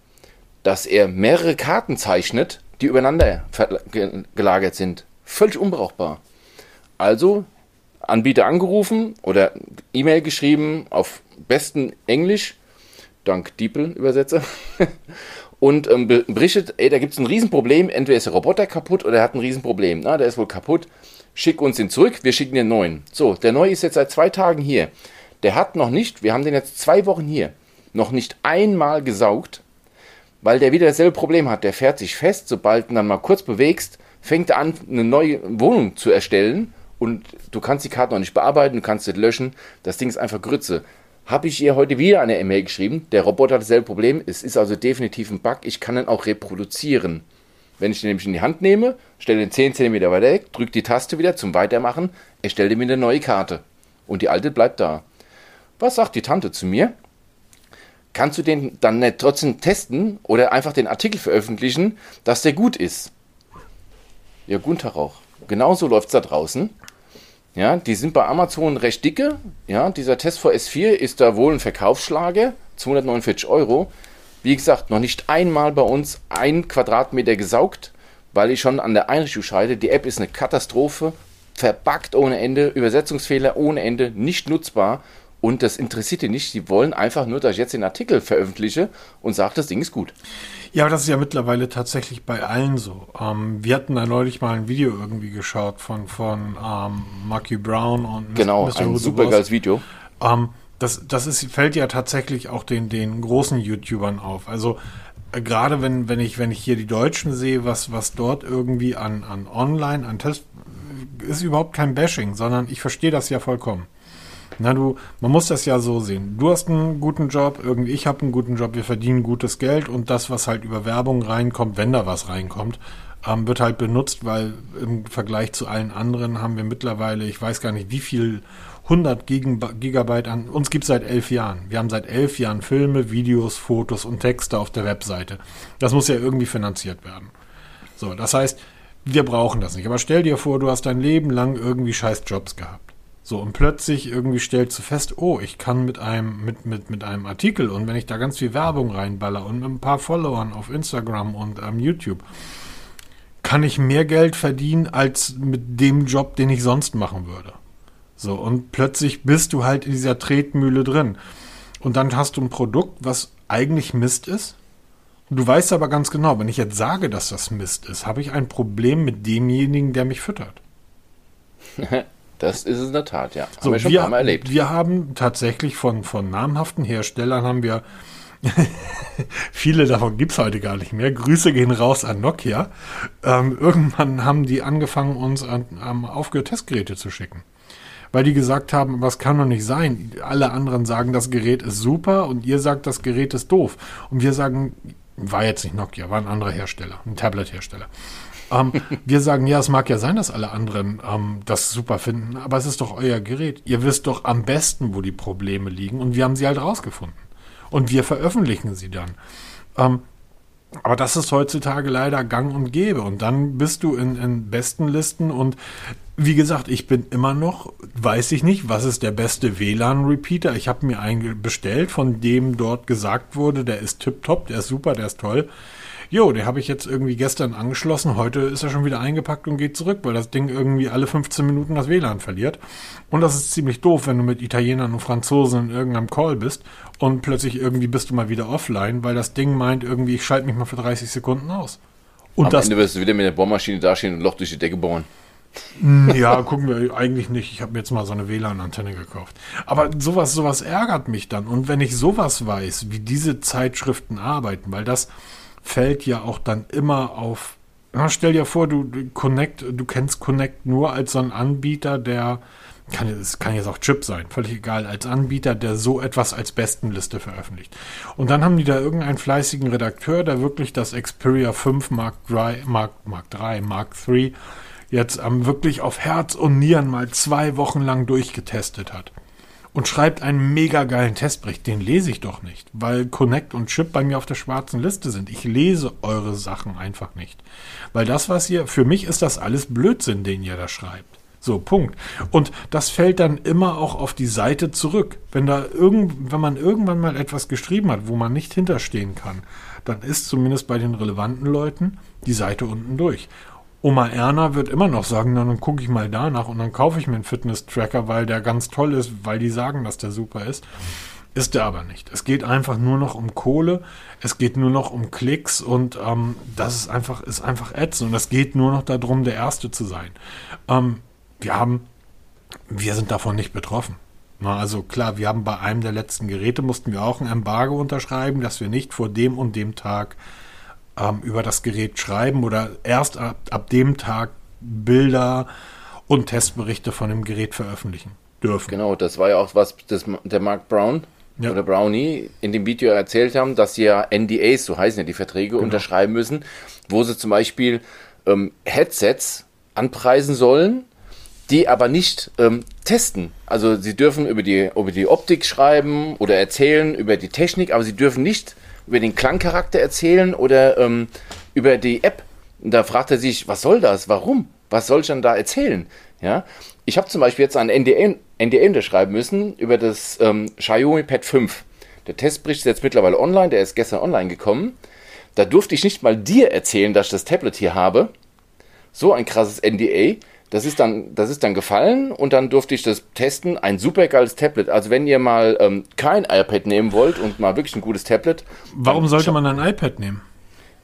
dass er mehrere Karten zeichnet, die übereinander gelagert sind. Völlig unbrauchbar. Also Anbieter angerufen oder E-Mail geschrieben auf besten Englisch, dank Diepel-Übersetzer, und ähm, berichtet, ey, da gibt es ein Riesenproblem, entweder ist der Roboter kaputt oder er hat ein Riesenproblem. Na, der ist wohl kaputt, schick uns den zurück, wir schicken den neuen. So, der neue ist jetzt seit zwei Tagen hier. Der hat noch nicht, wir haben den jetzt zwei Wochen hier, noch nicht einmal gesaugt, weil der wieder dasselbe Problem hat. Der fährt sich fest, sobald du dann mal kurz bewegst, fängt er an, eine neue Wohnung zu erstellen und du kannst die Karte noch nicht bearbeiten, du kannst sie löschen. Das Ding ist einfach Grütze habe ich ihr heute wieder eine E-Mail geschrieben. Der Roboter hat dasselbe Problem. Es ist also definitiv ein Bug. Ich kann ihn auch reproduzieren. Wenn ich den nämlich in die Hand nehme, stelle den 10 cm weiter weg, drücke die Taste wieder zum Weitermachen, erstelle mir eine neue Karte. Und die alte bleibt da. Was sagt die Tante zu mir? Kannst du den dann nicht trotzdem testen oder einfach den Artikel veröffentlichen, dass der gut ist? Ja, Gunther auch. Genauso läuft es da draußen. Ja, die sind bei Amazon recht dicke. Ja, dieser Test vor S4 ist da wohl ein Verkaufsschlager, 249 Euro. Wie gesagt, noch nicht einmal bei uns ein Quadratmeter gesaugt, weil ich schon an der Einrichtung scheide. Die App ist eine Katastrophe, verbuggt ohne Ende, Übersetzungsfehler ohne Ende, nicht nutzbar. Und das interessiert die nicht. Sie wollen einfach nur, dass ich jetzt den Artikel veröffentliche und sage, das Ding ist gut. Ja, aber das ist ja mittlerweile tatsächlich bei allen so. Ähm, wir hatten da neulich mal ein Video irgendwie geschaut von, von ähm, Marky Brown und Genau, Mr. ein super geiles Video. Ähm, das, das ist, fällt ja tatsächlich auch den, den großen YouTubern auf. Also äh, gerade wenn, wenn ich, wenn ich hier die Deutschen sehe, was, was dort irgendwie an, an Online, an Test, ist überhaupt kein Bashing, sondern ich verstehe das ja vollkommen. Na, du, man muss das ja so sehen. Du hast einen guten Job, irgendwie ich habe einen guten Job, wir verdienen gutes Geld und das, was halt über Werbung reinkommt, wenn da was reinkommt, ähm, wird halt benutzt, weil im Vergleich zu allen anderen haben wir mittlerweile, ich weiß gar nicht, wie viel 100 Gigabyte an. Uns gibt es seit elf Jahren. Wir haben seit elf Jahren Filme, Videos, Fotos und Texte auf der Webseite. Das muss ja irgendwie finanziert werden. So, das heißt, wir brauchen das nicht. Aber stell dir vor, du hast dein Leben lang irgendwie scheiß Jobs gehabt. So, und plötzlich irgendwie stellst du fest, oh, ich kann mit einem, mit, mit, mit einem Artikel und wenn ich da ganz viel Werbung reinballer und mit ein paar Followern auf Instagram und ähm, YouTube, kann ich mehr Geld verdienen als mit dem Job, den ich sonst machen würde. So, und plötzlich bist du halt in dieser Tretmühle drin. Und dann hast du ein Produkt, was eigentlich Mist ist. Du weißt aber ganz genau, wenn ich jetzt sage, dass das Mist ist, habe ich ein Problem mit demjenigen, der mich füttert. Das ist es in der Tat, ja. Haben so, wir schon wir, ein paar Mal erlebt. Wir haben tatsächlich von, von namhaften Herstellern haben wir viele davon gibt es heute gar nicht mehr. Grüße gehen raus an Nokia. Ähm, irgendwann haben die angefangen, uns an, um, aufgehört, Testgeräte zu schicken. Weil die gesagt haben, was kann doch nicht sein. Alle anderen sagen, das Gerät ist super und ihr sagt, das Gerät ist doof. Und wir sagen, war jetzt nicht Nokia, war ein anderer Hersteller, ein Tablet-Hersteller. Ähm, wir sagen, ja, es mag ja sein, dass alle anderen ähm, das super finden, aber es ist doch euer Gerät. Ihr wisst doch am besten, wo die Probleme liegen und wir haben sie halt rausgefunden. Und wir veröffentlichen sie dann. Ähm, aber das ist heutzutage leider gang und gäbe. Und dann bist du in, in besten Listen und wie gesagt, ich bin immer noch, weiß ich nicht, was ist der beste WLAN-Repeater. Ich habe mir einen bestellt, von dem dort gesagt wurde, der ist tipptopp, der ist super, der ist toll. Jo, den habe ich jetzt irgendwie gestern angeschlossen. Heute ist er schon wieder eingepackt und geht zurück, weil das Ding irgendwie alle 15 Minuten das WLAN verliert. Und das ist ziemlich doof, wenn du mit Italienern und Franzosen in irgendeinem Call bist und plötzlich irgendwie bist du mal wieder offline, weil das Ding meint irgendwie, ich schalte mich mal für 30 Sekunden aus. Und Am das, Ende wirst du wieder mit der Bohrmaschine dastehen und ein Loch durch die Decke bohren. Hm, ja, gucken wir eigentlich nicht. Ich habe mir jetzt mal so eine WLAN-Antenne gekauft. Aber sowas, sowas ärgert mich dann. Und wenn ich sowas weiß, wie diese Zeitschriften arbeiten, weil das fällt ja auch dann immer auf. Na, stell dir vor, du Connect, du kennst Connect nur als so einen Anbieter, der kann, es kann jetzt auch Chip sein, völlig egal, als Anbieter, der so etwas als Bestenliste veröffentlicht. Und dann haben die da irgendeinen fleißigen Redakteur, der wirklich das Xperia 5 Mark III, Mark, Mark III, Mark III jetzt ähm, wirklich auf Herz und Nieren mal zwei Wochen lang durchgetestet hat. Und schreibt einen mega geilen Testbericht. Den lese ich doch nicht, weil Connect und Chip bei mir auf der schwarzen Liste sind. Ich lese eure Sachen einfach nicht. Weil das, was ihr, für mich ist das alles Blödsinn, den ihr da schreibt. So, Punkt. Und das fällt dann immer auch auf die Seite zurück. Wenn da irgend, wenn man irgendwann mal etwas geschrieben hat, wo man nicht hinterstehen kann, dann ist zumindest bei den relevanten Leuten die Seite unten durch. Oma Erna wird immer noch sagen, dann gucke ich mal danach und dann kaufe ich mir einen Fitness-Tracker, weil der ganz toll ist, weil die sagen, dass der super ist. Ist der aber nicht. Es geht einfach nur noch um Kohle, es geht nur noch um Klicks und ähm, das ist einfach, ist einfach ätzend und es geht nur noch darum, der Erste zu sein. Ähm, wir haben, wir sind davon nicht betroffen. Na, also klar, wir haben bei einem der letzten Geräte mussten wir auch ein Embargo unterschreiben, dass wir nicht vor dem und dem Tag ähm, über das Gerät schreiben oder erst ab, ab dem Tag Bilder und Testberichte von dem Gerät veröffentlichen dürfen. Genau, das war ja auch was das, der Mark Brown ja. oder Brownie in dem Video erzählt haben, dass sie ja NDAs, so heißen ja die Verträge, genau. unterschreiben müssen, wo sie zum Beispiel ähm, Headsets anpreisen sollen, die aber nicht ähm, testen. Also sie dürfen über die, über die Optik schreiben oder erzählen über die Technik, aber sie dürfen nicht über den Klangcharakter erzählen oder ähm, über die App. Und da fragt er sich, was soll das? Warum? Was soll ich dann da erzählen? Ja, ich habe zum Beispiel jetzt ein NDA, NDA unterschreiben müssen über das ähm, Xiaomi Pad 5. Der Testbericht ist jetzt mittlerweile online, der ist gestern online gekommen. Da durfte ich nicht mal dir erzählen, dass ich das Tablet hier habe. So ein krasses NDA. Das ist dann, das ist dann gefallen und dann durfte ich das testen. Ein super geiles Tablet. Also wenn ihr mal ähm, kein iPad nehmen wollt und mal wirklich ein gutes Tablet. Warum sollte man ein iPad nehmen?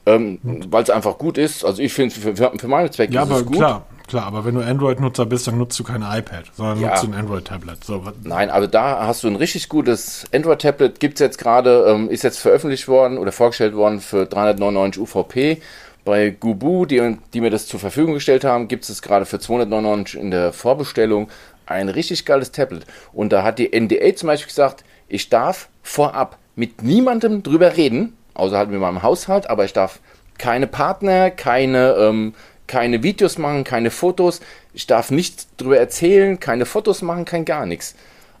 Ähm, Weil es einfach gut ist. Also ich finde für, für, für meine Zwecke ja, ist es gut. Klar. Klar, aber wenn du Android-Nutzer bist, dann nutzt du kein iPad, sondern ja. nutzt ein Android-Tablet. So, Nein, also da hast du ein richtig gutes Android-Tablet, gibt es jetzt gerade, ähm, ist jetzt veröffentlicht worden oder vorgestellt worden für 399 UVP. Bei Gubu, die, die mir das zur Verfügung gestellt haben, gibt es gerade für 299 in der Vorbestellung ein richtig geiles Tablet. Und da hat die NDA zum Beispiel gesagt, ich darf vorab mit niemandem drüber reden, außer halt mit meinem Haushalt, aber ich darf keine Partner, keine, ähm, keine Videos machen, keine Fotos. Ich darf nichts drüber erzählen, keine Fotos machen, kein gar nichts.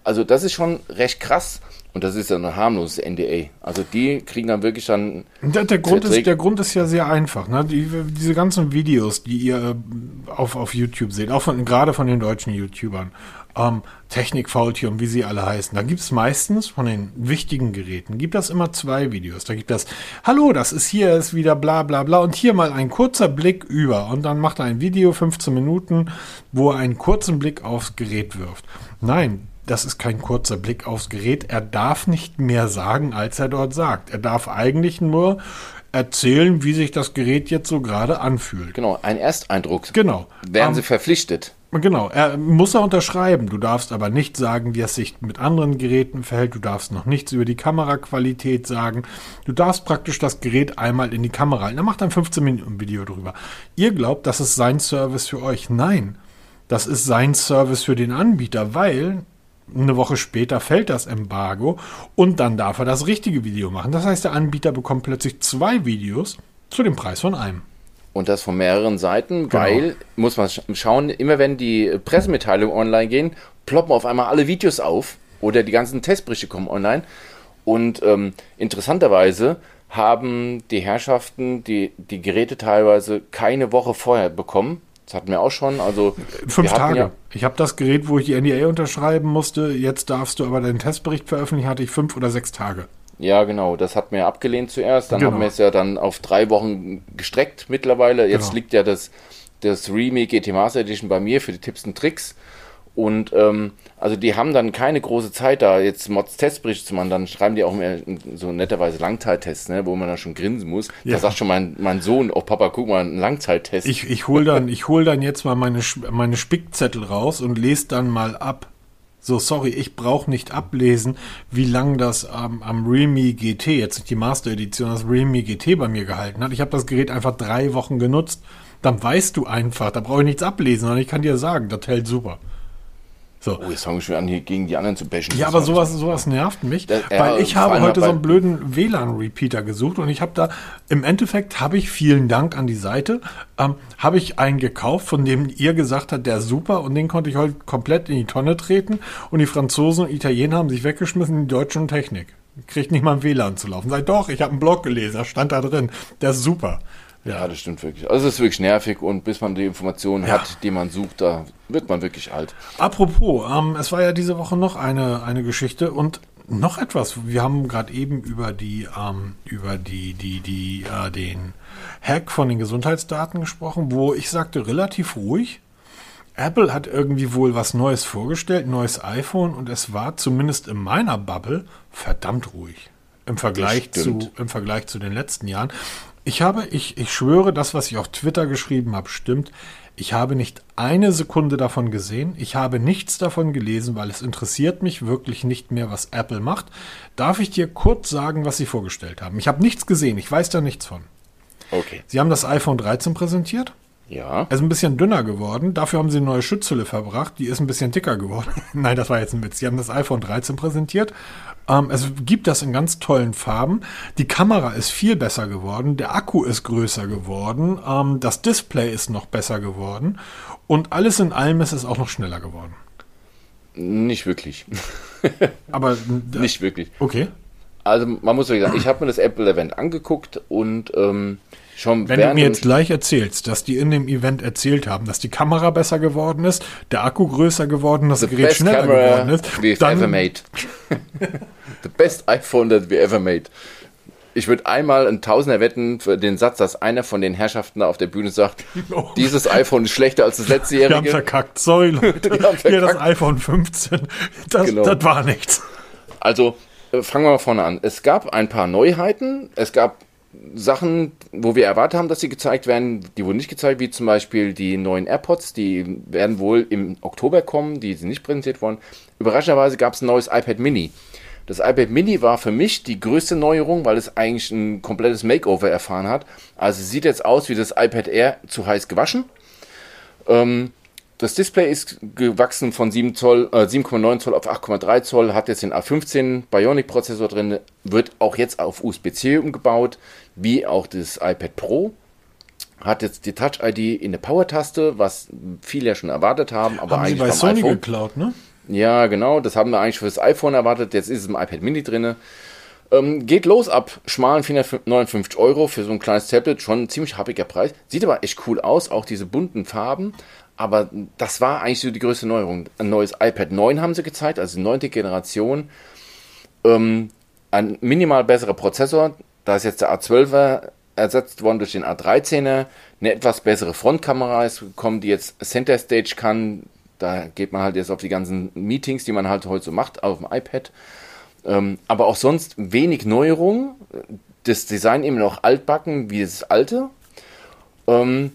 Also das ist schon recht krass. Und das ist ja ein harmloses NDA. Also die kriegen dann wirklich dann. Der, der Grund, ist, der Grund ist ja sehr einfach. Ne? Die, diese ganzen Videos, die ihr äh, auf, auf YouTube seht, auch von, gerade von den deutschen YouTubern, ähm, Technik-Faultier und wie sie alle heißen, da gibt es meistens von den wichtigen Geräten, gibt das immer zwei Videos. Da gibt das, hallo, das ist hier, ist wieder bla bla bla und hier mal ein kurzer Blick über. Und dann macht er ein Video, 15 Minuten, wo er einen kurzen Blick aufs Gerät wirft. Nein, das ist kein kurzer Blick aufs Gerät. Er darf nicht mehr sagen, als er dort sagt. Er darf eigentlich nur erzählen, wie sich das Gerät jetzt so gerade anfühlt. Genau, ein Ersteindruck. Genau. Werden um, Sie verpflichtet. Genau, er muss er unterschreiben. Du darfst aber nicht sagen, wie es sich mit anderen Geräten verhält. Du darfst noch nichts über die Kameraqualität sagen. Du darfst praktisch das Gerät einmal in die Kamera halten. Er macht ein 15 Minuten Video drüber. Ihr glaubt, das ist sein Service für euch. Nein, das ist sein Service für den Anbieter, weil eine Woche später fällt das Embargo und dann darf er das richtige Video machen. Das heißt, der Anbieter bekommt plötzlich zwei Videos zu dem Preis von einem. Und das von mehreren Seiten, genau. weil, muss man schauen, immer wenn die Pressemitteilungen online gehen, ploppen auf einmal alle Videos auf oder die ganzen Testberichte kommen online. Und ähm, interessanterweise haben die Herrschaften die, die Geräte teilweise keine Woche vorher bekommen, das hatten wir auch schon. Also fünf Tage. Ja ich habe das Gerät, wo ich die NDA unterschreiben musste. Jetzt darfst du aber deinen Testbericht veröffentlichen. Hatte ich fünf oder sechs Tage. Ja, genau. Das hat mir abgelehnt zuerst. Dann genau. haben wir es ja dann auf drei Wochen gestreckt mittlerweile. Jetzt genau. liegt ja das, das Remi GT Master Edition bei mir für die Tipps und Tricks. Und ähm, also die haben dann keine große Zeit da, jetzt Mods Testberichte zu machen, dann schreiben die auch mehr so netterweise Langzeittests, ne, wo man dann schon grinsen muss. Ja. Da sagt schon mein, mein Sohn, oh Papa, guck mal, ein Langzeittest. Ich, ich hol dann, ich hol dann jetzt mal meine, meine Spickzettel raus und lese dann mal ab. So, sorry, ich brauche nicht ablesen, wie lang das ähm, am Realme GT, jetzt nicht die Master Edition, das Realme GT bei mir gehalten hat. Ich habe das Gerät einfach drei Wochen genutzt. Dann weißt du einfach, da brauche ich nichts ablesen, sondern ich kann dir sagen, das hält super. So. Oh, jetzt fangen wir schon an, hier gegen die anderen zu bashen. Ja, aber sowas, sowas nervt mich, das, weil ja, ich habe heute so einen blöden WLAN-Repeater gesucht und ich habe da, im Endeffekt habe ich, vielen Dank an die Seite, ähm, habe ich einen gekauft, von dem ihr gesagt habt, der ist super und den konnte ich heute komplett in die Tonne treten und die Franzosen und Italiener haben sich weggeschmissen, die Deutschen und Technik. Kriegt nicht mal ein WLAN zu laufen. Sag doch, ich habe einen Blog gelesen, da stand da drin, der ist super. Ja, das stimmt wirklich. Also es ist wirklich nervig und bis man die Informationen ja. hat, die man sucht, da wird man wirklich alt. Apropos, ähm, es war ja diese Woche noch eine, eine Geschichte und noch etwas. Wir haben gerade eben über die, ähm, über die, die, die, äh, den Hack von den Gesundheitsdaten gesprochen, wo ich sagte relativ ruhig. Apple hat irgendwie wohl was Neues vorgestellt, neues iPhone und es war zumindest in meiner Bubble verdammt ruhig im Vergleich zu im Vergleich zu den letzten Jahren. Ich habe, ich, ich schwöre, das, was ich auf Twitter geschrieben habe, stimmt. Ich habe nicht eine Sekunde davon gesehen. Ich habe nichts davon gelesen, weil es interessiert mich wirklich nicht mehr, was Apple macht. Darf ich dir kurz sagen, was sie vorgestellt haben? Ich habe nichts gesehen. Ich weiß da nichts von. Okay. Sie haben das iPhone 13 präsentiert. Ja. Er ist ein bisschen dünner geworden. Dafür haben sie eine neue Schutzhülle verbracht. Die ist ein bisschen dicker geworden. Nein, das war jetzt ein Witz. Sie haben das iPhone 13 präsentiert ähm, es gibt das in ganz tollen Farben. Die Kamera ist viel besser geworden. Der Akku ist größer geworden. Ähm, das Display ist noch besser geworden. Und alles in allem ist es auch noch schneller geworden. Nicht wirklich. Aber äh, nicht wirklich. Okay. Also man muss sagen, ich habe mir das Apple Event angeguckt und ähm, schon Wenn du mir jetzt gleich erzählst, dass die in dem Event erzählt haben, dass die Kamera besser geworden ist, der Akku größer geworden, das Gerät schneller geworden ist, we've dann ever made. The best iPhone that we ever made. Ich würde einmal ein Tausender wetten für den Satz, dass einer von den Herrschaften da auf der Bühne sagt, oh. dieses iPhone ist schlechter als das letztejährige. Wir haben verkackt, sorry Leute. Hier das iPhone 15, das, genau. das war nichts. Also äh, fangen wir mal vorne an. Es gab ein paar Neuheiten. Es gab Sachen, wo wir erwartet haben, dass sie gezeigt werden, die wurden nicht gezeigt, wie zum Beispiel die neuen AirPods, die werden wohl im Oktober kommen, die sind nicht präsentiert worden. Überraschenderweise gab es ein neues iPad Mini. Das iPad Mini war für mich die größte Neuerung, weil es eigentlich ein komplettes Makeover erfahren hat. Also es sieht jetzt aus wie das iPad Air zu heiß gewaschen. Ähm, das Display ist gewachsen von 7 Zoll, äh, 7,9 Zoll auf 8,3 Zoll, hat jetzt den A15 Bionic Prozessor drin, wird auch jetzt auf USB-C umgebaut, wie auch das iPad Pro. Hat jetzt die Touch ID in der Power-Taste, was viele ja schon erwartet haben, aber haben eigentlich Sie bei Sony iPhone. geklaut, ne? Ja, genau, das haben wir eigentlich für das iPhone erwartet, jetzt ist es im iPad Mini drin. Ähm, geht los ab schmalen 459 Euro für so ein kleines Tablet, schon ein ziemlich happiger Preis. Sieht aber echt cool aus, auch diese bunten Farben. Aber das war eigentlich so die größte Neuerung. Ein neues iPad 9 haben sie gezeigt, also neunte Generation. Ähm, ein minimal besserer Prozessor. Da ist jetzt der A12er ersetzt worden durch den A13er. Eine etwas bessere Frontkamera ist gekommen, die jetzt Center Stage kann. Da geht man halt jetzt auf die ganzen Meetings, die man halt heute so macht, auf dem iPad. Ähm, aber auch sonst wenig Neuerung. Das Design immer noch altbacken wie das alte. Ähm,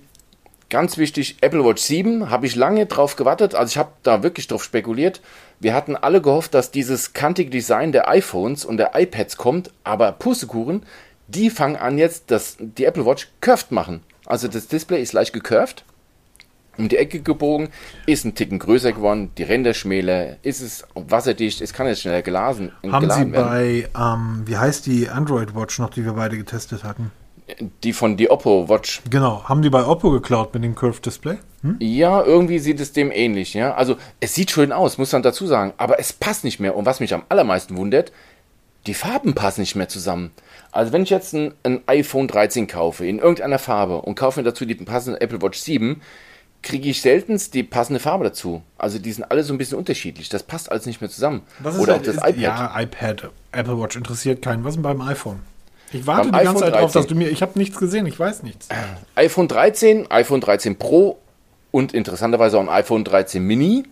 Ganz wichtig, Apple Watch 7 habe ich lange drauf gewartet, also ich habe da wirklich drauf spekuliert. Wir hatten alle gehofft, dass dieses kantige Design der iPhones und der iPads kommt, aber Pustekuchen, die fangen an jetzt, dass die Apple Watch curved machen. Also das Display ist leicht gecurved, um die Ecke gebogen, ist ein Ticken größer geworden, die Ränder schmäler, ist es wasserdicht, es kann jetzt schneller gelasen, Haben Sie bei, ähm, wie heißt die Android Watch noch, die wir beide getestet hatten? Die von die Oppo Watch. Genau. Haben die bei Oppo geklaut mit dem Curved Display? Hm? Ja, irgendwie sieht es dem ähnlich, ja. Also es sieht schön aus, muss man dazu sagen, aber es passt nicht mehr. Und was mich am allermeisten wundert, die Farben passen nicht mehr zusammen. Also wenn ich jetzt ein, ein iPhone 13 kaufe in irgendeiner Farbe und kaufe mir dazu die passende Apple Watch 7, kriege ich seltenst die passende Farbe dazu. Also die sind alle so ein bisschen unterschiedlich. Das passt alles nicht mehr zusammen. Oder halt, auch das ist, iPad. Ja, iPad, Apple Watch interessiert keinen. Was ist denn beim iPhone? Ich warte die ganze Zeit 13. dass du mir. Ich habe nichts gesehen, ich weiß nichts. iPhone 13, iPhone 13 Pro und interessanterweise auch ein iPhone 13 Mini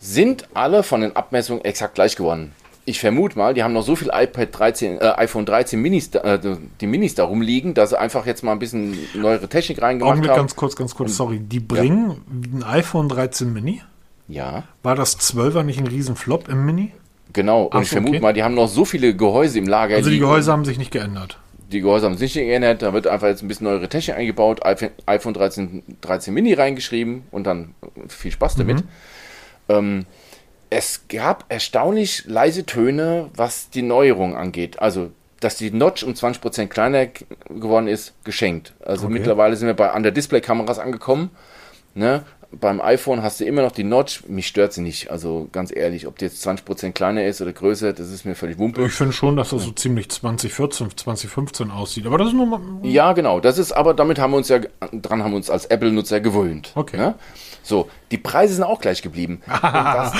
sind alle von den Abmessungen exakt gleich geworden. Ich vermute mal, die haben noch so viel iPad 13, äh, iPhone 13 Minis, äh, die Minis da rumliegen, dass sie einfach jetzt mal ein bisschen neuere Technik reingemacht Augenblick, haben. ganz kurz, ganz kurz, sorry. Die bringen ja. ein iPhone 13 Mini? Ja. War das 12er nicht ein Riesenflop im Mini? Genau, und Ach, ich vermute okay. mal, die haben noch so viele Gehäuse im Lager. Also die Gehäuse haben sich nicht geändert. Die Gehäuse haben sich nicht geändert, da wird einfach jetzt ein bisschen neuere Technik eingebaut, iPhone 13, 13 Mini reingeschrieben und dann viel Spaß damit. Mhm. Ähm, Es gab erstaunlich leise Töne, was die Neuerung angeht. Also, dass die Notch um 20% kleiner geworden ist, geschenkt. Also okay. mittlerweile sind wir bei Under-Display-Kameras angekommen. Ne? Beim iPhone hast du immer noch die Notch. Mich stört sie nicht. Also ganz ehrlich, ob die jetzt 20% kleiner ist oder größer, das ist mir völlig wumpe. Ich finde schon, dass das so ziemlich 2014, 2015 aussieht. Aber das ist nur mal. Ja, genau. Das ist, aber damit haben wir uns ja, dran haben wir uns als Apple-Nutzer gewöhnt. Okay. Ja? So, die Preise sind auch gleich geblieben. und, das,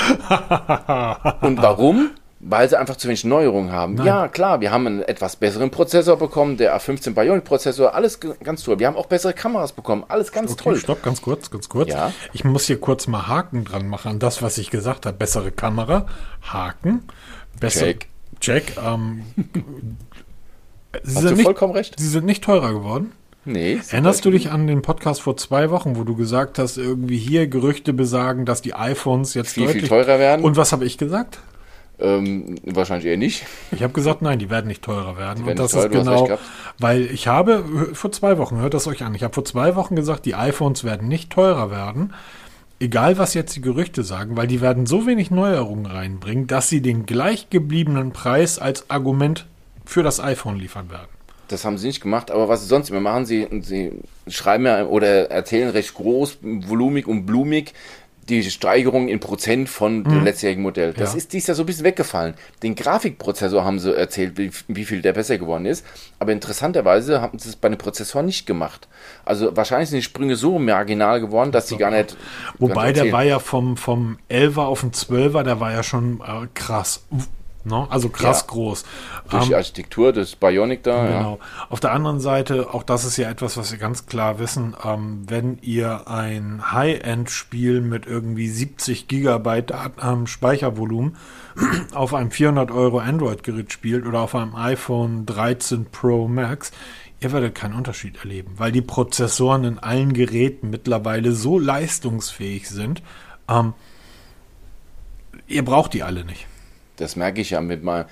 und warum? Weil sie einfach zu wenig Neuerungen haben. Nein. Ja, klar, wir haben einen etwas besseren Prozessor bekommen, der A15 Bionic Prozessor, alles ganz toll. Wir haben auch bessere Kameras bekommen, alles ganz okay, toll. Stopp, ganz kurz, ganz kurz. Ja? Ich muss hier kurz mal Haken dran machen an das, was ich gesagt habe. Bessere Kamera, Haken, besser. Check. Check. Ähm, sie Hast du nicht, vollkommen recht. Sie sind nicht teurer geworden. Nee. Erinnerst du dich an den Podcast vor zwei Wochen, wo du gesagt hast, irgendwie hier Gerüchte besagen, dass die iPhones jetzt viel, deutlich viel teurer werden? Und was habe ich gesagt? Ähm, wahrscheinlich eher nicht. Ich habe gesagt, nein, die werden nicht teurer werden. Und das teuer, ist genau, weil ich habe vor zwei Wochen, hört das euch an, ich habe vor zwei Wochen gesagt, die iPhones werden nicht teurer werden. Egal, was jetzt die Gerüchte sagen, weil die werden so wenig Neuerungen reinbringen, dass sie den gleichgebliebenen Preis als Argument für das iPhone liefern werden. Das haben sie nicht gemacht, aber was sie sonst immer machen, sie, sie schreiben ja oder erzählen recht groß, volumig und blumig, die Steigerung in Prozent von mhm. dem letztjährigen Modell. Das ja. ist dies ja so ein bisschen weggefallen. Den Grafikprozessor haben sie erzählt, wie, wie, viel der besser geworden ist. Aber interessanterweise haben sie es bei den Prozessoren nicht gemacht. Also wahrscheinlich sind die Sprünge so marginal geworden, dass sie gar nicht. Wobei der war ja vom, vom 11er auf den 12er, der war ja schon äh, krass. Ne? Also krass ja. groß. Durch die ähm, Architektur des Bionic da. Genau. Ja. Auf der anderen Seite, auch das ist ja etwas, was wir ganz klar wissen, ähm, wenn ihr ein High-End-Spiel mit irgendwie 70 Gigabyte ähm, Speichervolumen auf einem 400 Euro Android-Gerät spielt oder auf einem iPhone 13 Pro Max, ihr werdet keinen Unterschied erleben, weil die Prozessoren in allen Geräten mittlerweile so leistungsfähig sind. Ähm, ihr braucht die alle nicht. Das merke ich ja mit meinem,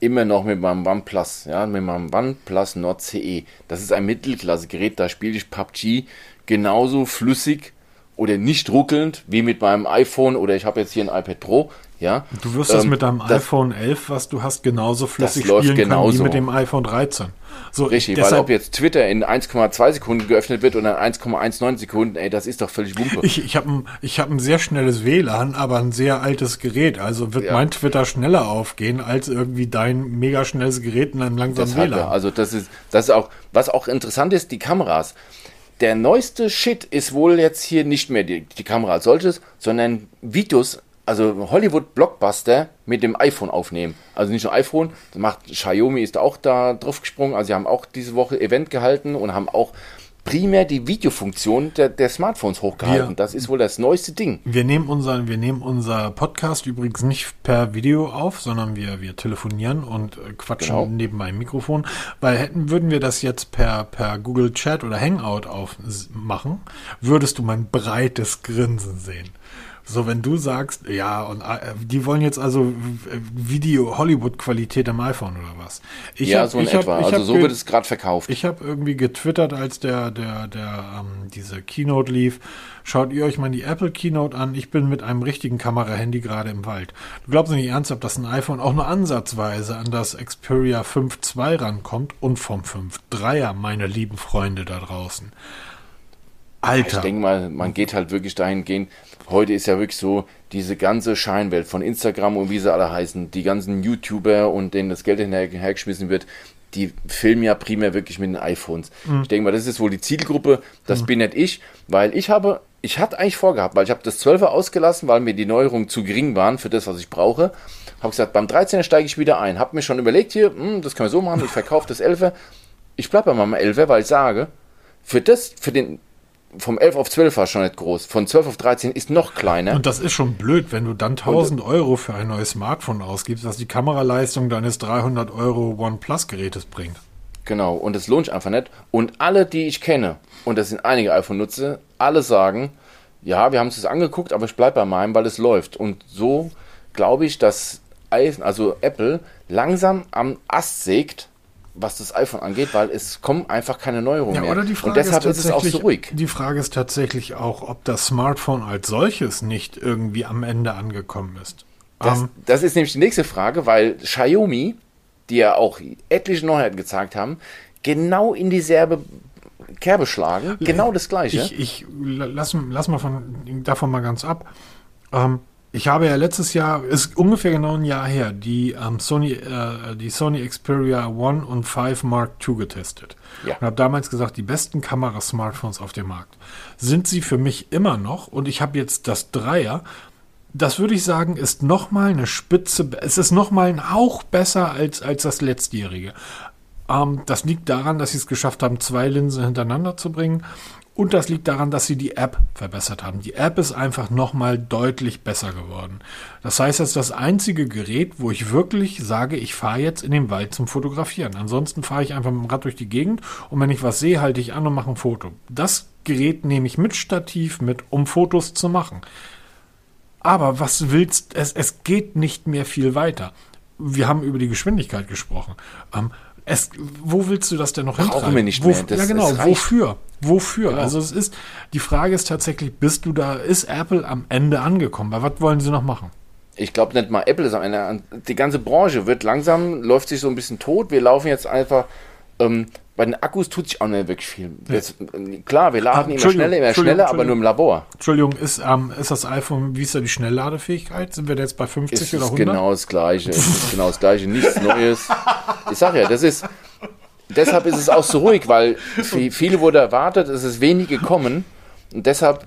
immer noch mit meinem OnePlus, ja, mit meinem OnePlus Nord CE. Das ist ein Mittelklasse-Gerät, da spiele ich PUBG genauso flüssig oder nicht ruckelnd wie mit meinem iPhone oder ich habe jetzt hier ein iPad Pro. Ja, du wirst ähm, das mit deinem das, iPhone 11, was du hast, genauso flüssig spielen können wie mit dem iPhone 13. So, Richtig, deshalb, weil ob jetzt Twitter in 1,2 Sekunden geöffnet wird oder in 1,19 Sekunden, ey, das ist doch völlig wumpe. Ich, ich habe ein, hab ein sehr schnelles WLAN, aber ein sehr altes Gerät. Also wird ja. mein Twitter schneller aufgehen als irgendwie dein mega schnelles Gerät in einem langsamen das WLAN. Also das ist, das ist auch, was auch interessant ist, die Kameras. Der neueste Shit ist wohl jetzt hier nicht mehr die, die Kamera als solches, sondern Videos also Hollywood-Blockbuster mit dem iPhone aufnehmen. Also nicht nur iPhone, das macht Xiaomi ist auch da drauf gesprungen. Also sie haben auch diese Woche Event gehalten und haben auch primär die Videofunktion der, der Smartphones hochgehalten. Wir, das ist wohl das neueste Ding. Wir nehmen, unseren, wir nehmen unser Podcast übrigens nicht per Video auf, sondern wir, wir telefonieren und äh, quatschen genau. neben meinem Mikrofon. Weil hätten, würden wir das jetzt per, per Google Chat oder Hangout aufmachen, würdest du mein breites Grinsen sehen. So, wenn du sagst, ja, und äh, die wollen jetzt also Video-Hollywood-Qualität am iPhone oder was? Ich ja, hab, so in etwa. Hab, also so wird es gerade verkauft. Ich habe irgendwie getwittert, als der, der, der, ähm, diese Keynote lief. Schaut ihr euch mal die Apple Keynote an. Ich bin mit einem richtigen Kamerahandy gerade im Wald. Du glaubst nicht ernsthaft, dass ein iPhone auch nur ansatzweise an das Xperia 5 II rankommt und vom 5 3er, meine lieben Freunde da draußen. Alter. Ich denke mal, man geht halt wirklich dahingehend. Heute ist ja wirklich so, diese ganze Scheinwelt von Instagram und wie sie alle heißen, die ganzen YouTuber und denen das Geld hinterhergeschmissen wird, die filmen ja primär wirklich mit den iPhones. Mhm. Ich denke mal, das ist wohl die Zielgruppe, das mhm. bin nicht ich, weil ich habe, ich hatte eigentlich vorgehabt, weil ich habe das 12er ausgelassen, weil mir die Neuerungen zu gering waren für das, was ich brauche. Habe gesagt, beim 13er steige ich wieder ein. Habe mir schon überlegt hier, hm, das können wir so machen, ich verkaufe das 11er. Ich bleibe bei meinem 11er, weil ich sage, für das, für den vom 11 auf 12 war schon nicht groß. Von 12 auf 13 ist noch kleiner. Und das ist schon blöd, wenn du dann 1000 und, Euro für ein neues Smartphone ausgibst, was die Kameraleistung deines 300 Euro OnePlus-Gerätes bringt. Genau, und das lohnt sich einfach nicht. Und alle, die ich kenne, und das sind einige iPhone-Nutzer, alle sagen, ja, wir haben es angeguckt, aber ich bleibe bei meinem, weil es läuft. Und so glaube ich, dass also Apple langsam am Ast sägt, was das iPhone angeht, weil es kommen einfach keine Neuerungen ja, mehr. Oder die Frage und deshalb ist, ist, es auch so ruhig. Die Frage ist tatsächlich auch, ob das Smartphone als solches nicht irgendwie am Ende angekommen ist. Das, Ähm. das ist nämlich die nächste Frage, weil Xiaomi, die ja auch etliche Neuheiten gezeigt haben, genau in dieselbe Kerbe schlagen. Genau das gleiche. Ich, ich lass, lass mal von, davon mal ganz ab. Ähm, ich habe ja letztes Jahr, ist ungefähr genau ein Jahr her, die ähm, Sony, äh, die Sony Xperia 1 und 5 Mark II getestet. Ja. Und habe damals gesagt, die besten Kamerasmartphones auf dem Markt. Sind sie für mich immer noch? Und ich habe jetzt das Dreier. Das würde ich sagen, ist nochmal eine Spitze, es ist nochmal ein Hauch besser als, als das letztjährige. Ähm, das liegt daran, dass sie es geschafft haben, zwei Linsen hintereinander zu bringen. Und das liegt daran, dass sie die App verbessert haben. Die App ist einfach nochmal deutlich besser geworden. Das heißt, das ist das einzige Gerät, wo ich wirklich sage, ich fahre jetzt in den Wald zum Fotografieren. Ansonsten fahre ich einfach mit dem Rad durch die Gegend und wenn ich was sehe, halte ich an und mache ein Foto. Das Gerät nehme ich mit Stativ mit, um Fotos zu machen. Aber was willst es? Es geht nicht mehr viel weiter. Wir haben über die Geschwindigkeit gesprochen. Ähm, es, wo willst du das denn noch Brauchen hintreiben? wir nicht mehr. Das- ja, genau. Wofür? Wofür? Genau. Also es ist, die Frage ist tatsächlich, bist du da, ist Apple am Ende angekommen? Weil was wollen sie noch machen? Ich glaube nicht mal Apple ist am Ende. an- Die ganze Branche wird langsam, läuft sich so ein bisschen tot. Wir laufen jetzt einfach. Ähm, bei den Akkus tut sich auch nicht wirklich viel. Jetzt, klar, wir laden immer Entschuldigung, schneller, immer schneller, aber nur im Labor. Entschuldigung, ist, ähm, ist das iPhone, wie ist da die Schnellladefähigkeit? Sind wir da jetzt bei 50 Es oder ist 100? genau das Gleiche. Es ist genau das Gleiche. Nichts Neues. Ich sag ja, das ist. Deshalb ist es auch so ruhig, weil vi- viele wurde erwartet, es ist wenig gekommen. Und deshalb,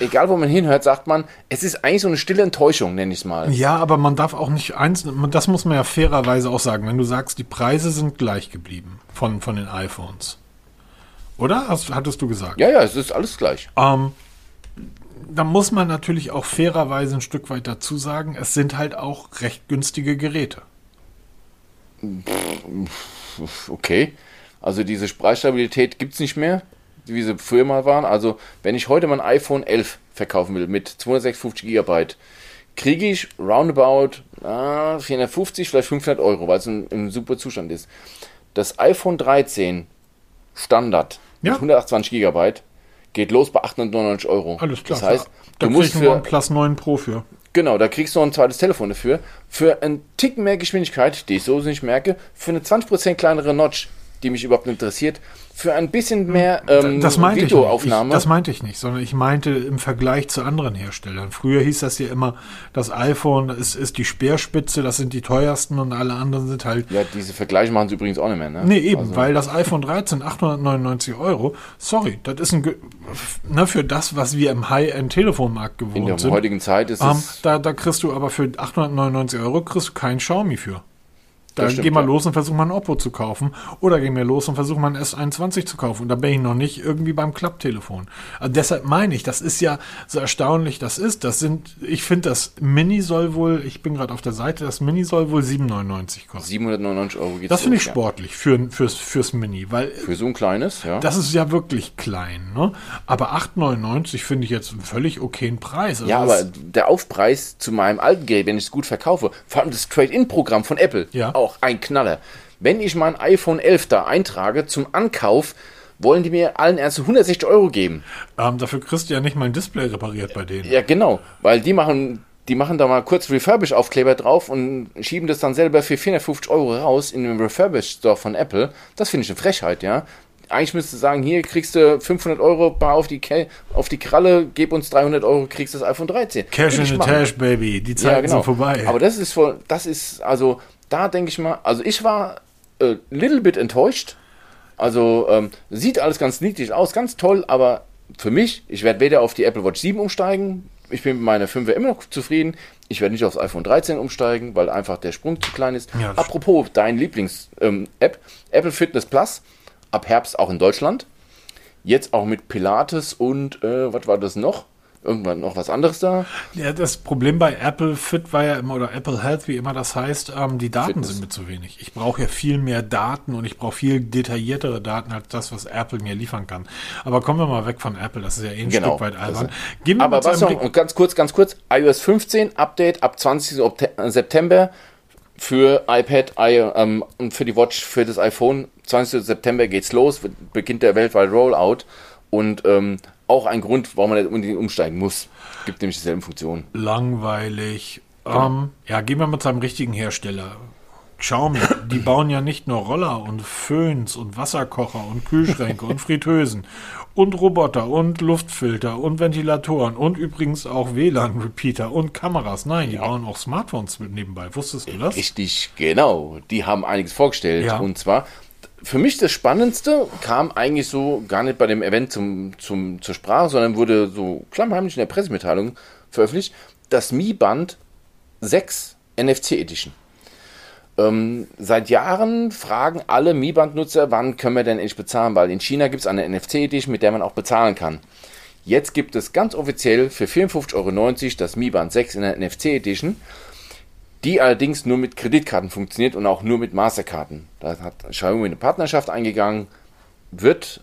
egal wo man hinhört, sagt man, es ist eigentlich so eine stille Enttäuschung, nenne ich es mal. Ja, aber man darf auch nicht eins, das muss man ja fairerweise auch sagen, wenn du sagst, die Preise sind gleich geblieben von, von den iPhones. Oder? Hast, hattest du gesagt? Ja, ja, es ist alles gleich. Ähm, da muss man natürlich auch fairerweise ein Stück weit dazu sagen, es sind halt auch recht günstige Geräte. Okay. Also diese Preisstabilität gibt es nicht mehr, wie sie früher mal waren. Also wenn ich heute mein iPhone 11 verkaufen will mit 256 Gigabyte, kriege ich roundabout ah, 450, vielleicht 500 Euro, weil es im, super Zustand ist. Das iPhone 13 Standard Ja. mit 128 Gigabyte geht los bei 899 Euro. Alles klar. Das heißt, da du musst für, OnePlus 9 Pro für. Genau, da kriegst du noch ein zweites Telefon dafür. Für einen Tick mehr Geschwindigkeit, die ich so nicht merke, für eine 20% kleinere Notch, die mich überhaupt nicht interessiert, für ein bisschen mehr ähm, Das meinte ich nicht. Ich, Videoaufnahme. das meinte ich nicht, sondern ich meinte im Vergleich zu anderen Herstellern. Früher hieß das ja immer, das iPhone ist, ist die Speerspitze, das sind die teuersten und alle anderen sind halt ja, diese Vergleiche machen sie übrigens auch nicht mehr. Ne? Nee, eben, Also, weil das iPhone 13 899 Euro, sorry, das ist ein, ge- ne, für das, was wir im High-End-Telefonmarkt in der gewohnt sind. heutigen Zeit ist Ähm, es. da, da kriegst du aber für 899 Euro kriegst du kein Xiaomi für. Da Das stimmt, geh mal ja. los und versuch mal ein Oppo zu kaufen. Oder geh mir los und versuch mal ein S21 zu kaufen. Und da bin ich noch nicht irgendwie beim Klapptelefon. Also deshalb meine ich, das ist ja so erstaunlich, das ist. Das sind, ich finde, das Mini soll wohl, ich bin gerade auf der Seite, das Mini soll wohl 7,99 kosten. 799 Euro geht's Das finde ich ja. sportlich für, fürs, fürs Mini, weil Für so ein kleines, ja. das ist ja wirklich klein, ne? Aber 8,99 finde ich jetzt einen völlig okayen Preis. Also ja, aber der Aufpreis zu meinem alten Gerät, wenn ich es gut verkaufe, vor allem das Trade-In-Programm von Apple, Ja. Auch ein Knaller. Wenn ich mein iPhone 11 da eintrage zum Ankauf, wollen die mir allen Ernstes 160 Euro geben. ähm, dafür kriegst du ja nicht mal ein Display repariert bei denen. Ja, genau, weil die machen, die machen da mal kurz Refurbish-Aufkleber drauf und schieben das dann selber für 450 Euro raus in den Refurbish-Store von Apple. Das finde ich eine Frechheit, ja. Eigentlich müsste sagen, hier kriegst du 500 Euro bar auf die, Ke auf die Kralle, gib uns 300 Euro, kriegst das iPhone 13. Cash in the. Tash, Baby. Die Zeiten Ja, genau. sind vorbei. Aber das ist voll, das ist, also, da denke ich mal, also ich war äh, little bit enttäuscht. Also, ähm, sieht alles ganz niedlich aus, ganz toll, aber für mich, ich werde weder auf die Apple Watch 7 umsteigen, ich bin mit meiner 5er immer noch zufrieden, ich werde nicht aufs iPhone 13 umsteigen, weil einfach der Sprung zu klein ist. Ja, Apropos dein Lieblings-App, Apple Fitness Plus, ab Herbst auch in Deutschland. Jetzt auch mit Pilates und, äh, was war das noch? Irgendwann noch was anderes da? ja, das Problem bei Apple Fit war ja immer, oder Apple Health, wie immer das heißt, ähm, die Daten Fitness. sind mir zu wenig. Ich brauche ja viel mehr Daten und ich brauche viel detailliertere Daten als das, was Apple mir liefern kann. Aber kommen wir mal weg von Apple, das ist ja eh ein Genau. Stück weit albern. Gehen wir Aber was noch, ganz kurz, ganz kurz, iOS 15 Update ab 20. Okte- September für iPad ähm, und für die Watch, für das iPhone. 20. September geht's los, beginnt der weltweite Rollout und ähm, auch ein Grund, warum man nicht unbedingt umsteigen muss. Gibt nämlich dieselben Funktionen. langweilig, Genau. Ähm, ja, gehen wir mit seinem richtigen Hersteller. Xiaomi, die bauen ja nicht nur Roller und Föhns und Wasserkocher und Kühlschränke und Fritteusen und Roboter und Luftfilter und Ventilatoren und übrigens auch WLAN-Repeater und Kameras. Nein, die ja. bauen auch Smartphones mit nebenbei. Wusstest du das? Richtig, genau. Die haben einiges vorgestellt. Ja. Und zwar, für mich das Spannendste kam eigentlich so gar nicht bei dem Event zum, zum, zur Sprache, sondern wurde so klammheimlich in der Pressemitteilung veröffentlicht. Das Mi Band 6 NFC Edition. Ähm, seit Jahren fragen alle Mi-Band-Nutzer, wann können wir denn endlich bezahlen, weil in China gibt es eine NFC-Edition, mit der man auch bezahlen kann. Jetzt gibt es ganz offiziell für 54,90 Euro das Mi Band 6 in der NFC-Edition, die allerdings nur mit Kreditkarten funktioniert und auch nur mit Masterkarten. Da hat Xiaomi eine Partnerschaft eingegangen, wird,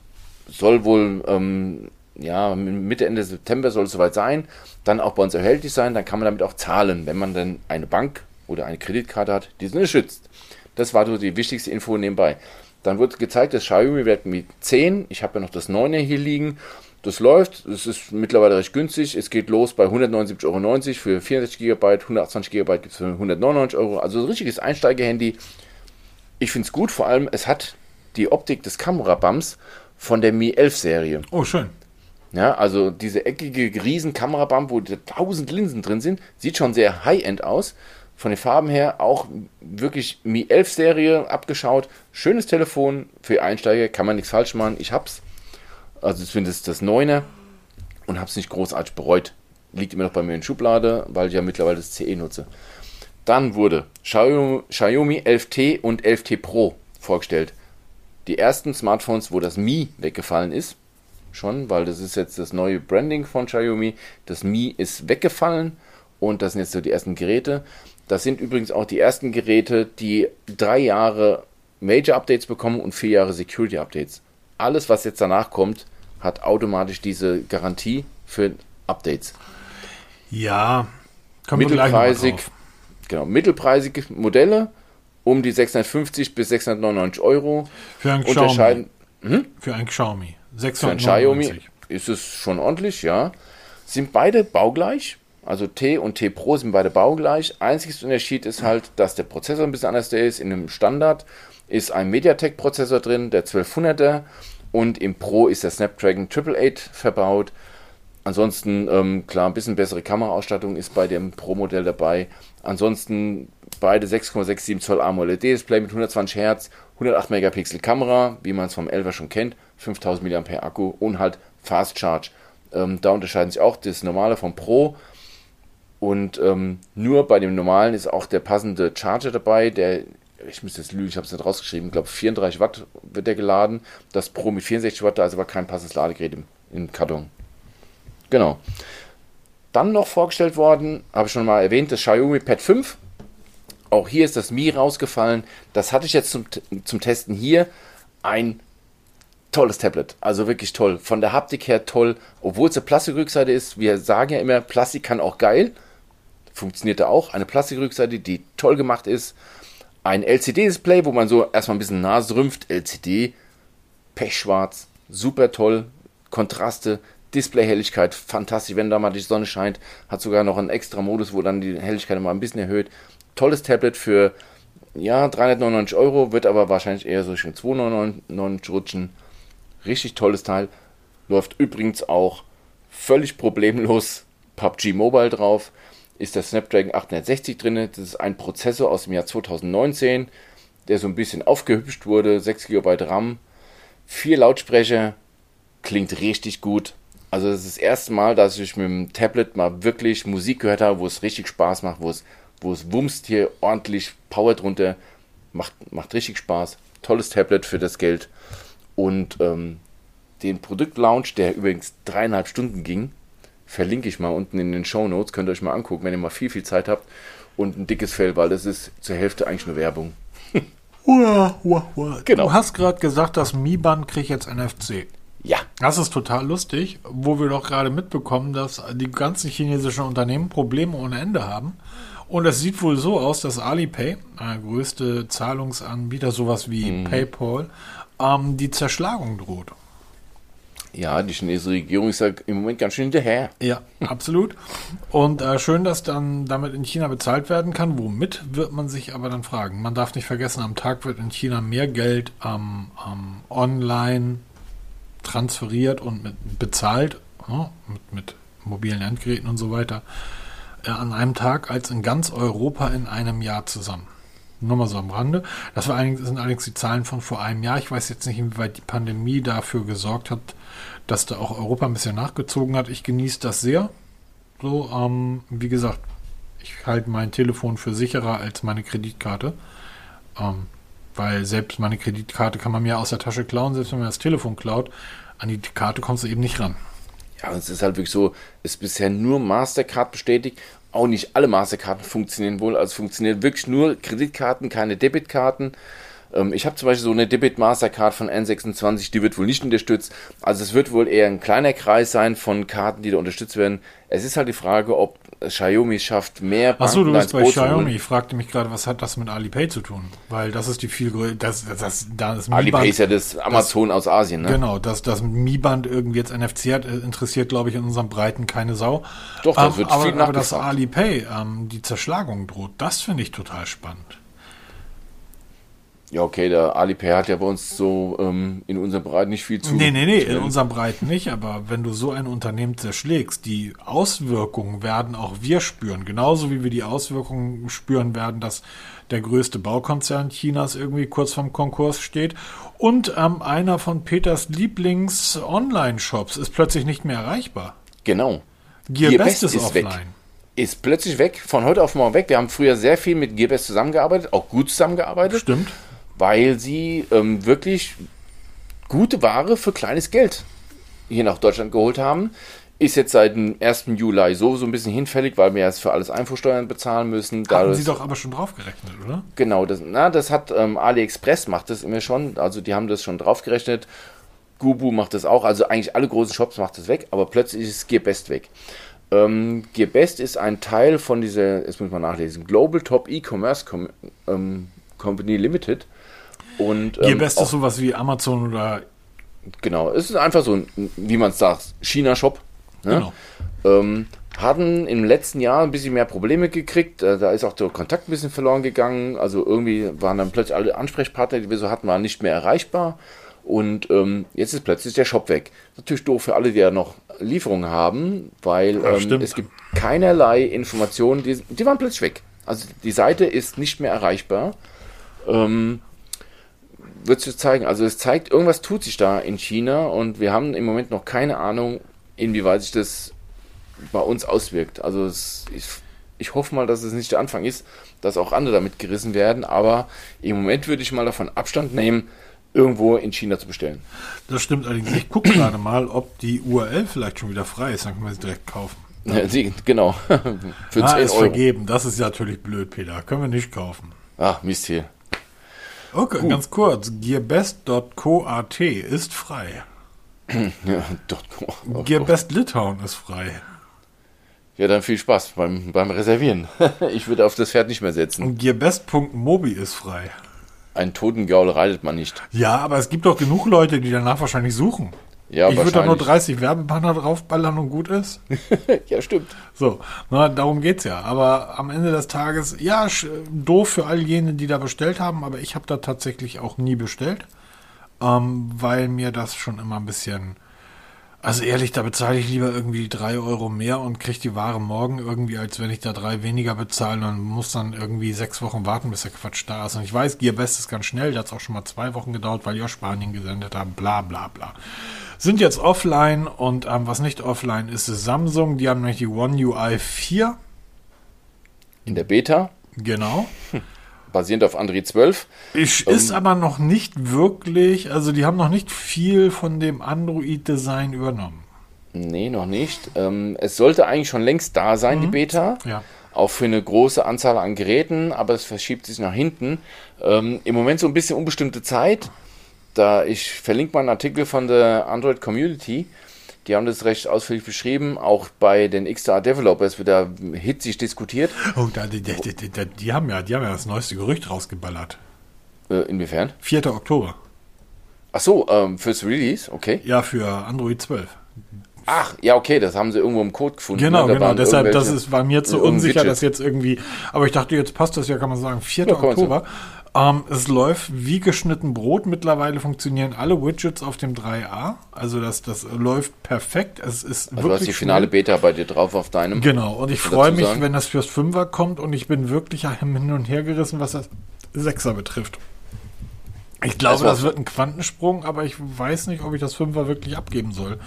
soll wohl ähm, ja, Mitte, Ende September soll es soweit sein, dann auch bei uns erhältlich sein, dann kann man damit auch zahlen, wenn man dann eine Bank oder eine Kreditkarte hat, die sie schützt. Das war so die wichtigste Info nebenbei. Dann wird gezeigt, das Xiaomi Redmi 10, ich habe ja noch das 9er hier liegen, das läuft, es ist mittlerweile recht günstig, es geht los bei 179,90 Euro für 64 GB, 128 GB gibt es für 199 Euro, also ein richtiges Einsteiger-Handy. Ich finde es gut, vor allem es hat die Optik des Kamerabums von der Mi 11 Serie. Oh, schön. Ja, also diese eckige riesen Kamerabump, wo 1000 Linsen drin sind, sieht schon sehr High-End aus von den Farben her auch wirklich Mi 11 Serie abgeschaut. Schönes Telefon für Einsteiger, kann man nichts falsch machen. Ich hab's. Also es das 9er und hab's nicht großartig bereut. Liegt immer noch bei mir in Schublade, weil ich ja mittlerweile das CE nutze. Dann wurde Xiaomi 11T und 11T Pro vorgestellt. Die ersten Smartphones, wo das Mi weggefallen ist. Schon, weil das ist jetzt das neue Branding von Xiaomi. Das Mi ist weggefallen und das sind jetzt so die ersten Geräte. Das sind übrigens auch die ersten Geräte, die drei Jahre Major Updates bekommen und vier Jahre Security Updates. Alles, was jetzt danach kommt, hat automatisch diese Garantie für Updates. Ja, mittelpreisig, genau, mittelpreisige Modelle um die 650 bis 699 Euro. Für ein Xiaomi. Hm? Für ein Xiaomi. 699. Für ein Xiaomi ist es schon ordentlich, ja. Sind beide baugleich. Also T und T Pro sind beide baugleich. Einziges Unterschied ist halt, dass der Prozessor ein bisschen anders ist. In einem Standard ist ein MediaTek-Prozessor drin, der 1200er. Und im Pro ist der Snapdragon 888 verbaut. Ansonsten, ähm, klar, ein bisschen bessere Kameraausstattung ist bei dem Pro-Modell dabei. Ansonsten beide 6,67 Zoll AMOLED-Display mit 120 Hertz, 108 Megapixel Kamera, wie man es vom 11er schon kennt, 5000 mAh Akku und halt Fast Charge. Ähm, da unterscheiden sich auch das normale vom Pro und ähm, nur bei dem normalen ist auch der passende Charger dabei, der, ich müsste jetzt lügen, ich habe es nicht rausgeschrieben, ich glaube 34 Watt wird der geladen. Das Pro mit 64 Watt, da ist aber kein passendes Ladegerät im, im Karton. Genau. Dann noch vorgestellt worden, habe ich schon mal erwähnt, das Xiaomi Pad 5. Auch hier ist das Mi rausgefallen. Das hatte ich jetzt zum, zum Testen hier. Ein tolles Tablet. Also wirklich toll. Von der Haptik her toll. Obwohl es eine Plastikrückseite ist. Wir sagen ja immer, Plastik kann auch geil funktionierte auch. Eine Plastikrückseite, die toll gemacht ist. Ein LCD-Display, wo man so erstmal ein bisschen Nase rümpft. LCD, pechschwarz, super toll. Kontraste, Displayhelligkeit, fantastisch, wenn da mal die Sonne scheint. Hat sogar noch einen extra Modus, wo dann die Helligkeit mal ein bisschen erhöht. Tolles Tablet für ja, 399 Euro, wird aber wahrscheinlich eher so schon 299 rutschen. Richtig tolles Teil. Läuft übrigens auch völlig problemlos PUBG Mobile drauf ist der Snapdragon 860 drin. Das ist ein Prozessor aus dem Jahr 2019, der so ein bisschen aufgehübscht wurde. 6 GB RAM, 4 Lautsprecher, klingt richtig gut. Also das ist das erste Mal, dass ich mit dem Tablet mal wirklich Musik gehört habe, wo es richtig Spaß macht, wo es, wo es wumst hier ordentlich Power drunter. Macht, macht richtig Spaß. Tolles Tablet für das Geld. Und ähm, den Produktlaunch, der übrigens dreieinhalb Stunden ging, verlinke ich mal unten in den Show Notes. Könnt ihr euch mal angucken, wenn ihr mal viel, viel Zeit habt. Und ein dickes Fell, weil das ist zur Hälfte eigentlich nur Werbung. Uah, uah, uah. Genau. Du hast gerade gesagt, das Mi-Band kriegt jetzt NFC. Ja. Das ist total lustig, wo wir doch gerade mitbekommen, dass die ganzen chinesischen Unternehmen Probleme ohne Ende haben. Und es sieht wohl so aus, dass Alipay, der größte Zahlungsanbieter, sowas wie mhm. PayPal, ähm, die Zerschlagung droht. Ja, die chinesische Regierung ist ja im Moment ganz schön hinterher. Ja, absolut. Und äh, schön, dass dann damit in China bezahlt werden kann. Womit wird man sich aber dann fragen? Man darf nicht vergessen, am Tag wird in China mehr Geld ähm, ähm, online transferiert und mit, bezahlt, ja, mit, mit mobilen Endgeräten und so weiter, äh, an einem Tag als in ganz Europa in einem Jahr zusammen. Nur mal so am Rande. Das, sind allerdings die Zahlen von vor einem Jahr. Ich weiß jetzt nicht, inwieweit die Pandemie dafür gesorgt hat, dass da auch Europa ein bisschen nachgezogen hat. Ich genieße das sehr. So, ähm, wie gesagt, ich halte mein Telefon für sicherer als meine Kreditkarte. Ähm, weil selbst meine Kreditkarte kann man mir aus der Tasche klauen, selbst wenn man das Telefon klaut. An die Karte kommst du eben nicht ran. Ja, und es ist halt wirklich so, es ist bisher nur Mastercard bestätigt auch nicht alle Masterkarten funktionieren wohl. Also funktionieren wirklich nur Kreditkarten, keine Debitkarten. Ähm, ich habe zum Beispiel so eine Debit Mastercard von N26, die wird wohl nicht unterstützt. Also es wird wohl eher ein kleiner Kreis sein von Karten, die da unterstützt werden. Es ist halt die Frage, ob Xiaomi schafft mehr Banken Achso, du bist bei Xiaomi. Ich fragte mich gerade, was hat das mit Alipay zu tun? Weil das ist die viel größere, das, das, das, das Alipay ist ja das Amazon das, aus Asien, ne? Genau, dass das Mi-Band irgendwie jetzt NFC hat, äh, interessiert, glaube ich, in unserem Breiten keine Sau. Doch, das ähm, wird aber, viel Aber dass Alipay ähm, die Zerschlagung droht, das finde ich total spannend. Ja, okay, der Alipay hat ja bei uns so ähm, in unserem Bereich nicht viel zu. Nee, nee, nee, in unserem Bereich nicht, aber wenn du so ein Unternehmen zerschlägst, die Auswirkungen werden auch wir spüren. Genauso wie wir die Auswirkungen spüren werden, dass der größte Baukonzern Chinas irgendwie kurz vorm Konkurs steht. Und ähm, einer von Peters Lieblings-Online-Shops ist plötzlich nicht mehr erreichbar. Genau. Gearbest ist, ist offline. Weg ist plötzlich weg, von heute auf morgen weg. Wir haben früher sehr viel mit Gearbest zusammengearbeitet, auch gut zusammengearbeitet. Stimmt weil sie ähm, wirklich gute Ware für kleines Geld hier nach Deutschland geholt haben. Ist jetzt seit dem 1. Juli so, so ein bisschen hinfällig, weil wir jetzt für alles Einfuhrsteuern bezahlen müssen. Haben Sie doch aber schon draufgerechnet, oder? Genau, das, na, das hat ähm, AliExpress macht das immer schon. Also die haben das schon draufgerechnet. Gubu macht das auch. Also eigentlich alle großen Shops macht das weg, aber plötzlich ist Gearbest weg. Ähm, Gearbest ist ein Teil von dieser, jetzt muss man nachlesen, Global Top E-Commerce Com ähm, Company Limited. Und, ähm, Ihr bestes sowas wie Amazon oder. Genau, es ist einfach so ein, wie man es sagt, China-Shop. Ne? Genau. Ähm, hatten im letzten Jahr ein bisschen mehr Probleme gekriegt. Äh, da ist auch der Kontakt ein bisschen verloren gegangen. Also irgendwie waren dann plötzlich alle Ansprechpartner, die wir so hatten, waren nicht mehr erreichbar. Und ähm, jetzt ist plötzlich der Shop weg. Natürlich doof für alle, die ja noch Lieferungen haben, weil ähm, es gibt keinerlei Informationen, die, die waren plötzlich weg. Also die Seite ist nicht mehr erreichbar. Ähm, wird sich zeigen. Also es zeigt, irgendwas tut sich da in China und wir haben im Moment noch keine Ahnung, inwieweit sich das bei uns auswirkt. Also es, ich, ich hoffe mal, dass es nicht der Anfang ist, dass auch andere damit gerissen werden, aber im Moment würde ich mal davon Abstand nehmen, irgendwo in China zu bestellen. Das stimmt allerdings. Ich gucke gerade mal, ob die URL vielleicht schon wieder frei ist, dann können wir sie direkt kaufen. Ja, sie, genau. Für ah, 10 ist Euro. vergeben. Das ist ja natürlich blöd, Peter. Können wir nicht kaufen. Ach, Mist hier. Okay, Gut. ganz kurz. Gearbest.coat ist frei. ja, .co. Gearbest Litauen ist frei. Ja, dann viel Spaß beim, beim Reservieren. ich würde auf das Pferd nicht mehr setzen. Und Gearbest.mobi ist frei. Einen toten Gaul reitet man nicht. Ja, aber es gibt doch genug Leute, die danach wahrscheinlich suchen. Ja, ich würde da nur 30 Werbebanner draufballern und gut ist. ja, stimmt. So, na, darum geht's ja. Aber am Ende des Tages, ja, doof für all jene, die da bestellt haben, aber ich habe da tatsächlich auch nie bestellt, ähm, weil mir das schon immer ein bisschen also ehrlich, da bezahle ich lieber irgendwie drei Euro mehr und kriege die Ware morgen irgendwie, als wenn ich da drei weniger bezahle und muss dann irgendwie sechs Wochen warten, bis der Quatsch da ist. Und ich weiß, Gearbest ist ganz schnell, da hat es auch schon mal zwei Wochen gedauert, weil die aus Spanien gesendet haben, bla bla bla. Sind jetzt offline und ähm, was nicht offline ist, ist Samsung. Die haben nämlich die One UI 4. In der Beta? Genau. Hm basierend auf Android 12. Ich, ähm, ist aber noch nicht wirklich, also die haben noch nicht viel von dem Android-Design übernommen. Nee, noch nicht. Ähm, es sollte eigentlich schon längst da sein, mhm. die Beta. Ja. Auch für eine große Anzahl an Geräten, aber es verschiebt sich nach hinten. Ähm, Im Moment so ein bisschen unbestimmte Zeit. Da ich verlinke mal einen Artikel von der Android Community. Die haben das recht ausführlich beschrieben. Auch bei den XDR Developers wird da hitzig diskutiert. Oh, da, die, die, die, die, haben ja, die haben ja das neueste Gerücht rausgeballert. Äh, inwiefern? 4. Oktober. Ach so, ähm, fürs Release, okay. Ja, für Android 12. Ach, ja, okay, das haben sie irgendwo im Code gefunden. Genau, ne? genau. Deshalb, das ist, war mir zu unsicher, Widget. dass jetzt irgendwie. Aber ich dachte, jetzt passt das ja, kann man sagen, 4. Ja, Oktober. Ähm, es läuft wie geschnitten Brot. Mittlerweile funktionieren alle Widgets auf dem 3A. Also das, das läuft perfekt. Es ist Also du hast wirklich die finale schnell. Beta bei dir drauf auf deinem. Genau, und ich freue mich, sagen? wenn das fürs Fünfer kommt und ich bin wirklich hin und her gerissen, was das Sechser betrifft. Ich glaube, Das war- das wird ein Quantensprung, aber ich weiß nicht, ob ich das Fünfer wirklich abgeben soll.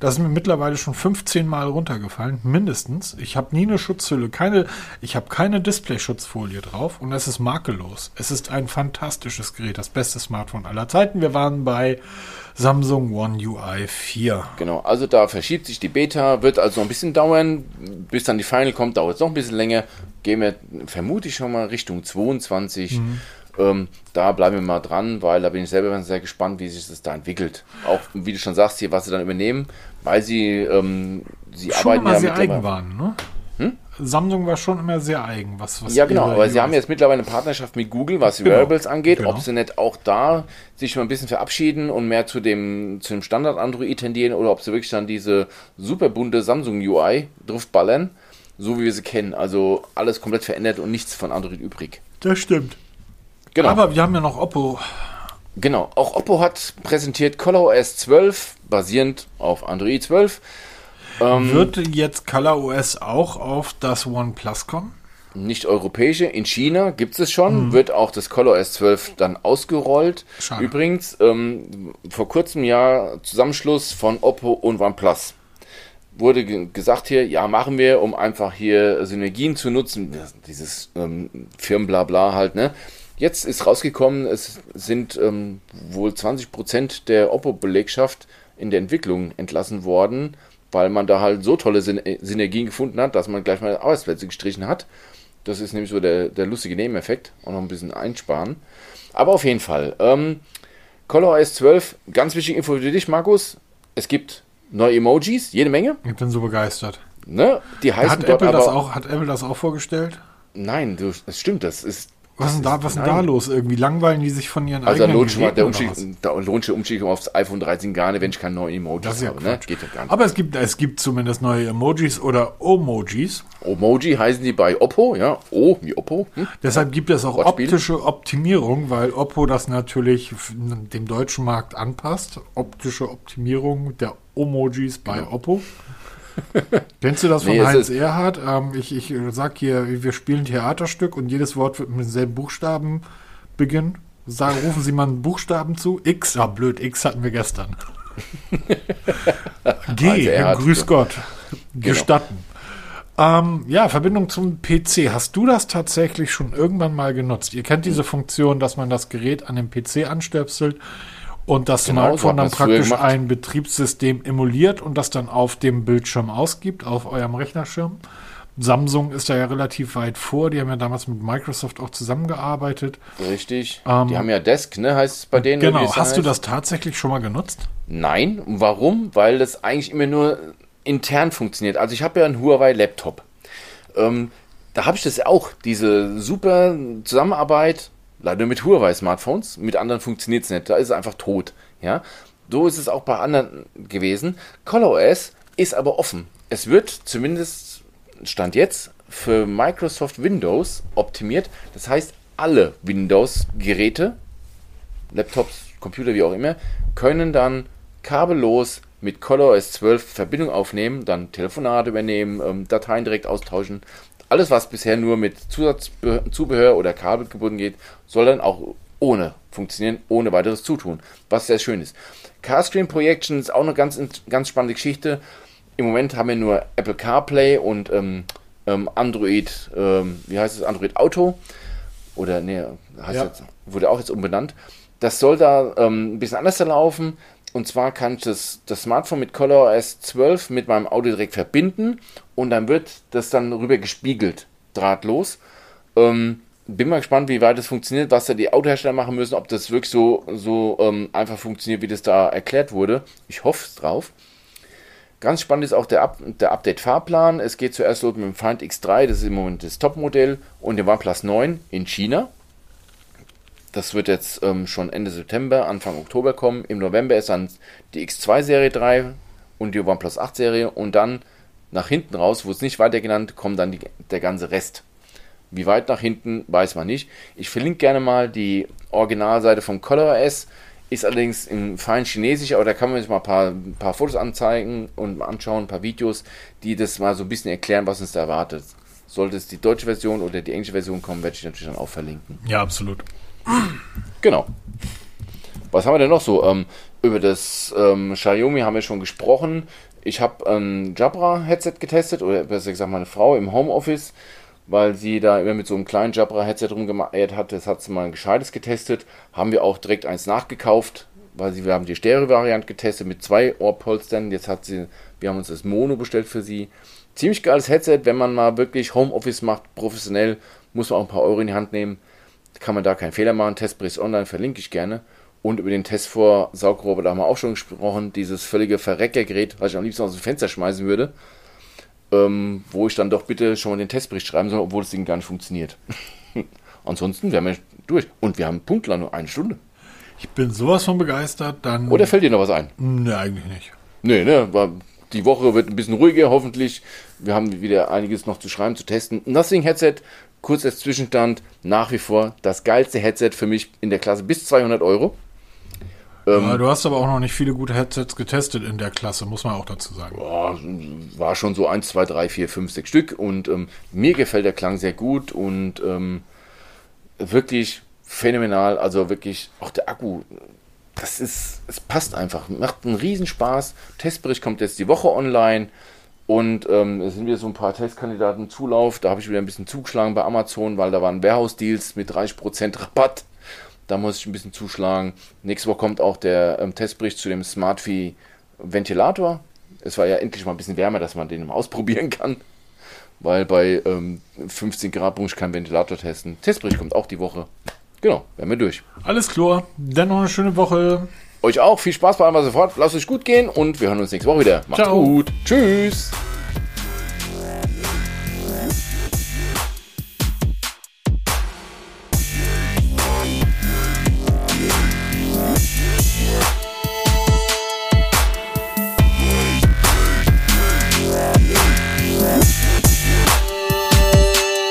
Das ist mir mittlerweile schon 15 Mal runtergefallen, mindestens. Ich habe nie eine Schutzhülle, keine, ich habe keine Display-Schutzfolie drauf und es ist makellos. Es ist ein fantastisches Gerät, das beste Smartphone aller Zeiten. Wir waren bei Samsung One UI 4. Genau, also da verschiebt sich die Beta, wird also noch ein bisschen dauern. Bis dann die Final kommt, dauert es noch ein bisschen länger. Gehen wir, vermute ich schon mal, Richtung 22. Ähm, da bleiben wir mal dran, weil da bin ich selber sehr gespannt, wie sich das da entwickelt. Auch, wie du schon sagst, hier, was sie dann übernehmen, weil sie, ähm, sie Schon arbeiten immer ja sehr eigen waren, ne? Samsung war schon immer sehr eigen, was, was Ja, genau, aber sie haben jetzt mittlerweile eine Partnerschaft mit Google, was die Genau, Wearables angeht. genau. Ob sie nicht auch da sich mal ein bisschen verabschieden und mehr zu dem, zu dem Standard Android tendieren oder ob sie wirklich dann diese super bunte Samsung UI draufballern, so wie wir sie kennen. Also alles komplett verändert und nichts von Android übrig. Das stimmt. Genau. Aber wir haben ja noch Oppo. Genau, auch Oppo hat präsentiert ColorOS 12, basierend auf Android 12. Ähm, Wird jetzt ColorOS auch auf das OnePlus kommen? nicht europäische. In China gibt es schon, wird auch das ColorOS 12 dann ausgerollt. Schade. Übrigens, ähm, vor kurzem ja Zusammenschluss von Oppo und OnePlus. Wurde ge gesagt hier, ja, machen wir, um einfach hier Synergien zu nutzen. Dieses ähm, Firmenblabla halt, ne? Jetzt ist rausgekommen, es sind ähm, wohl 20% der Oppo-Belegschaft in der Entwicklung entlassen worden, weil man da halt so tolle Syn äh, Synergien gefunden hat, dass man gleich mal Arbeitsplätze gestrichen hat. Das ist nämlich so der, der lustige Nebeneffekt. Auch noch ein bisschen einsparen. Aber auf jeden Fall. Ähm, ColorOS 12, ganz wichtige Info für dich, Markus. Es gibt neue Emojis, jede Menge. Ich bin so begeistert. Ne? Die heißen Hat Apple, aber... das auch, hat Apple das auch vorgestellt? Nein, du, das stimmt, das ist... Was ist denn da, was ist denn da los? Irgendwie langweilen die sich von ihren Also eigenen lohnt, mal, der Umstieg, da lohnt sich der Umstieg aufs iPhone 13 gar nicht, wenn ich keine neuen Emojis ja habe. Ne? Geht ja gar nicht. Aber es gibt, es gibt zumindest neue Emojis oder Omojis. Emoji heißen die bei Oppo, ja. O wie Oppo. Hm? Deshalb gibt es auch Wortspiel. optische Optimierung, weil Oppo das natürlich dem deutschen Markt anpasst. Optische Optimierung der Emojis bei Oppo. Kennst du das von Nee, Heinz Erhardt? Ähm, ich, ich sag hier, wir spielen ein Theaterstück und jedes Wort wird mit demselben Buchstaben beginnen. Sagen, rufen Sie mal einen Buchstaben zu. X, ah blöd, X hatten wir gestern. G, Heinz Erhardt, grüß. Gott. Gestatten. Ähm, ja, Verbindung zum PC. Hast du das tatsächlich schon irgendwann mal genutzt? Ihr kennt diese Funktion, dass man das Gerät an den PC anstöpselt und das Genau, Smartphone dann praktisch ein Betriebssystem emuliert und das dann auf dem Bildschirm ausgibt, auf eurem Rechnerschirm. Samsung ist da ja relativ weit vor. Die haben ja damals mit Microsoft auch zusammengearbeitet. Richtig. Ähm, die haben ja Desk, ne? Heißt es bei denen. Genau. wie es Hast du heißt. das tatsächlich schon mal genutzt? Nein. Warum? Weil das eigentlich immer nur intern funktioniert. Also ich habe ja einen Huawei Laptop. Ähm, da habe ich das auch, diese super Zusammenarbeit, leider mit Huawei Smartphones, mit anderen funktioniert es nicht, da ist es einfach tot. Ja? So ist es auch bei anderen gewesen. ColorOS ist aber offen. Es wird zumindest Stand jetzt für Microsoft Windows optimiert. Das heißt, alle Windows-Geräte Laptops, Computer, wie auch immer, können dann kabellos mit ColorOS 12 Verbindung aufnehmen, dann Telefonate übernehmen, ähm, Dateien direkt austauschen. Alles, was bisher nur mit Zusatzzubehör oder Kabel gebunden geht, soll dann auch ohne funktionieren, ohne weiteres Zutun, was sehr schön ist. Carscreen Projection ist auch eine ganz, ganz spannende Geschichte. Im Moment haben wir nur Apple CarPlay und ähm, ähm, Android, ähm, wie heißt es, Android Auto oder nee, heißt Ja. jetzt, wurde auch jetzt umbenannt. Das soll da ähm, ein bisschen anders laufen. Und zwar kann ich das, das Smartphone mit ColorOS 12 mit meinem Audio direkt verbinden und dann wird das dann rüber gespiegelt, drahtlos. Ähm, bin mal gespannt, wie weit das funktioniert, was da die Autohersteller machen müssen, ob das wirklich so, so ähm, einfach funktioniert, wie das da erklärt wurde. Ich hoffe es drauf. Ganz spannend ist auch der, Up der Update-Fahrplan. Es geht zuerst los mit dem Find X3, das ist im Moment das Topmodell, und dem OnePlus 9 in China. Das wird jetzt ähm, schon Ende September, Anfang Oktober kommen. Im November ist dann die X2-Serie 3 und die OnePlus 8-Serie. Und dann nach hinten raus, wo es nicht weiter genannt, kommt dann die, der ganze Rest. Wie weit nach hinten, weiß man nicht. Ich verlinke gerne mal die Originalseite vom ColorOS. Ist allerdings in fein Chinesisch, aber da kann man sich mal ein paar, ein paar Fotos anzeigen und anschauen, ein paar Videos, die das mal so ein bisschen erklären, was uns da erwartet. Sollte es die deutsche Version oder die englische Version kommen, werde ich natürlich dann auch verlinken. Ja, absolut. Genau. Was haben wir denn noch so? Ähm, über das ähm, Xiaomi haben wir schon gesprochen. Ich habe ein Jabra-Headset getestet, oder besser gesagt meine Frau im Homeoffice, weil sie da immer mit so einem kleinen Jabra-Headset rumgeeiert hat. Das hat sie mal ein gescheites getestet. Haben wir auch direkt eins nachgekauft, weil sie, wir haben die Stereo-Variante getestet mit zwei Ohrpolstern. Jetzt hat sie, wir haben uns das Mono bestellt für sie. Ziemlich geiles Headset, wenn man mal wirklich Homeoffice macht, professionell, muss man auch ein paar Euro in die Hand nehmen kann man da keinen Fehler machen. Testbericht online verlinke ich gerne. Und über den Test vor Saugroboter da haben wir auch schon gesprochen. Dieses völlige Verreckergerät, was ich am liebsten aus dem Fenster schmeißen würde. Ähm, wo ich dann doch bitte schon mal den Testbericht schreiben soll, obwohl das Ding gar nicht funktioniert. Ansonsten wären wir durch. Und wir haben Punktler nur eine Stunde. Ich bin sowas von begeistert, dann. Oder fällt dir noch was ein? Ne, eigentlich nicht. Nee, ne, die Woche wird ein bisschen ruhiger, hoffentlich. Wir haben wieder einiges noch zu schreiben, zu testen. Nothing Headset kurz als Zwischenstand, nach wie vor das geilste Headset für mich in der Klasse bis 200 Euro. Ähm, ja, du hast aber auch noch nicht viele gute Headsets getestet in der Klasse, muss man auch dazu sagen. Boah, war schon so 1, 2, 3, 4, 5, 6 Stück und ähm, mir gefällt der Klang sehr gut und ähm, wirklich phänomenal. Also wirklich auch der Akku, das ist, es passt einfach, macht einen Riesenspaß. Testbericht kommt jetzt die Woche online. Und ähm, sind wieder so ein paar Testkandidaten Zulauf. Da habe ich wieder ein bisschen zugeschlagen bei Amazon, weil da waren Warehouse-Deals mit 30% Rabatt. Da muss ich ein bisschen zuschlagen. Nächste Woche kommt auch der ähm, Testbericht zu dem SmartFi Ventilator. Es war ja endlich mal ein bisschen wärmer, dass man den mal ausprobieren kann. Weil bei ähm, 15 Grad muss ich keinen Ventilator testen. Testbericht kommt auch die Woche. Genau, werden wir durch. Alles klar. Dann noch eine schöne Woche. Euch auch viel Spaß bei allem, was ihr fort. Lasst euch gut gehen und wir hören uns nächste Woche wieder. Macht's Ciao. gut. Tschüss.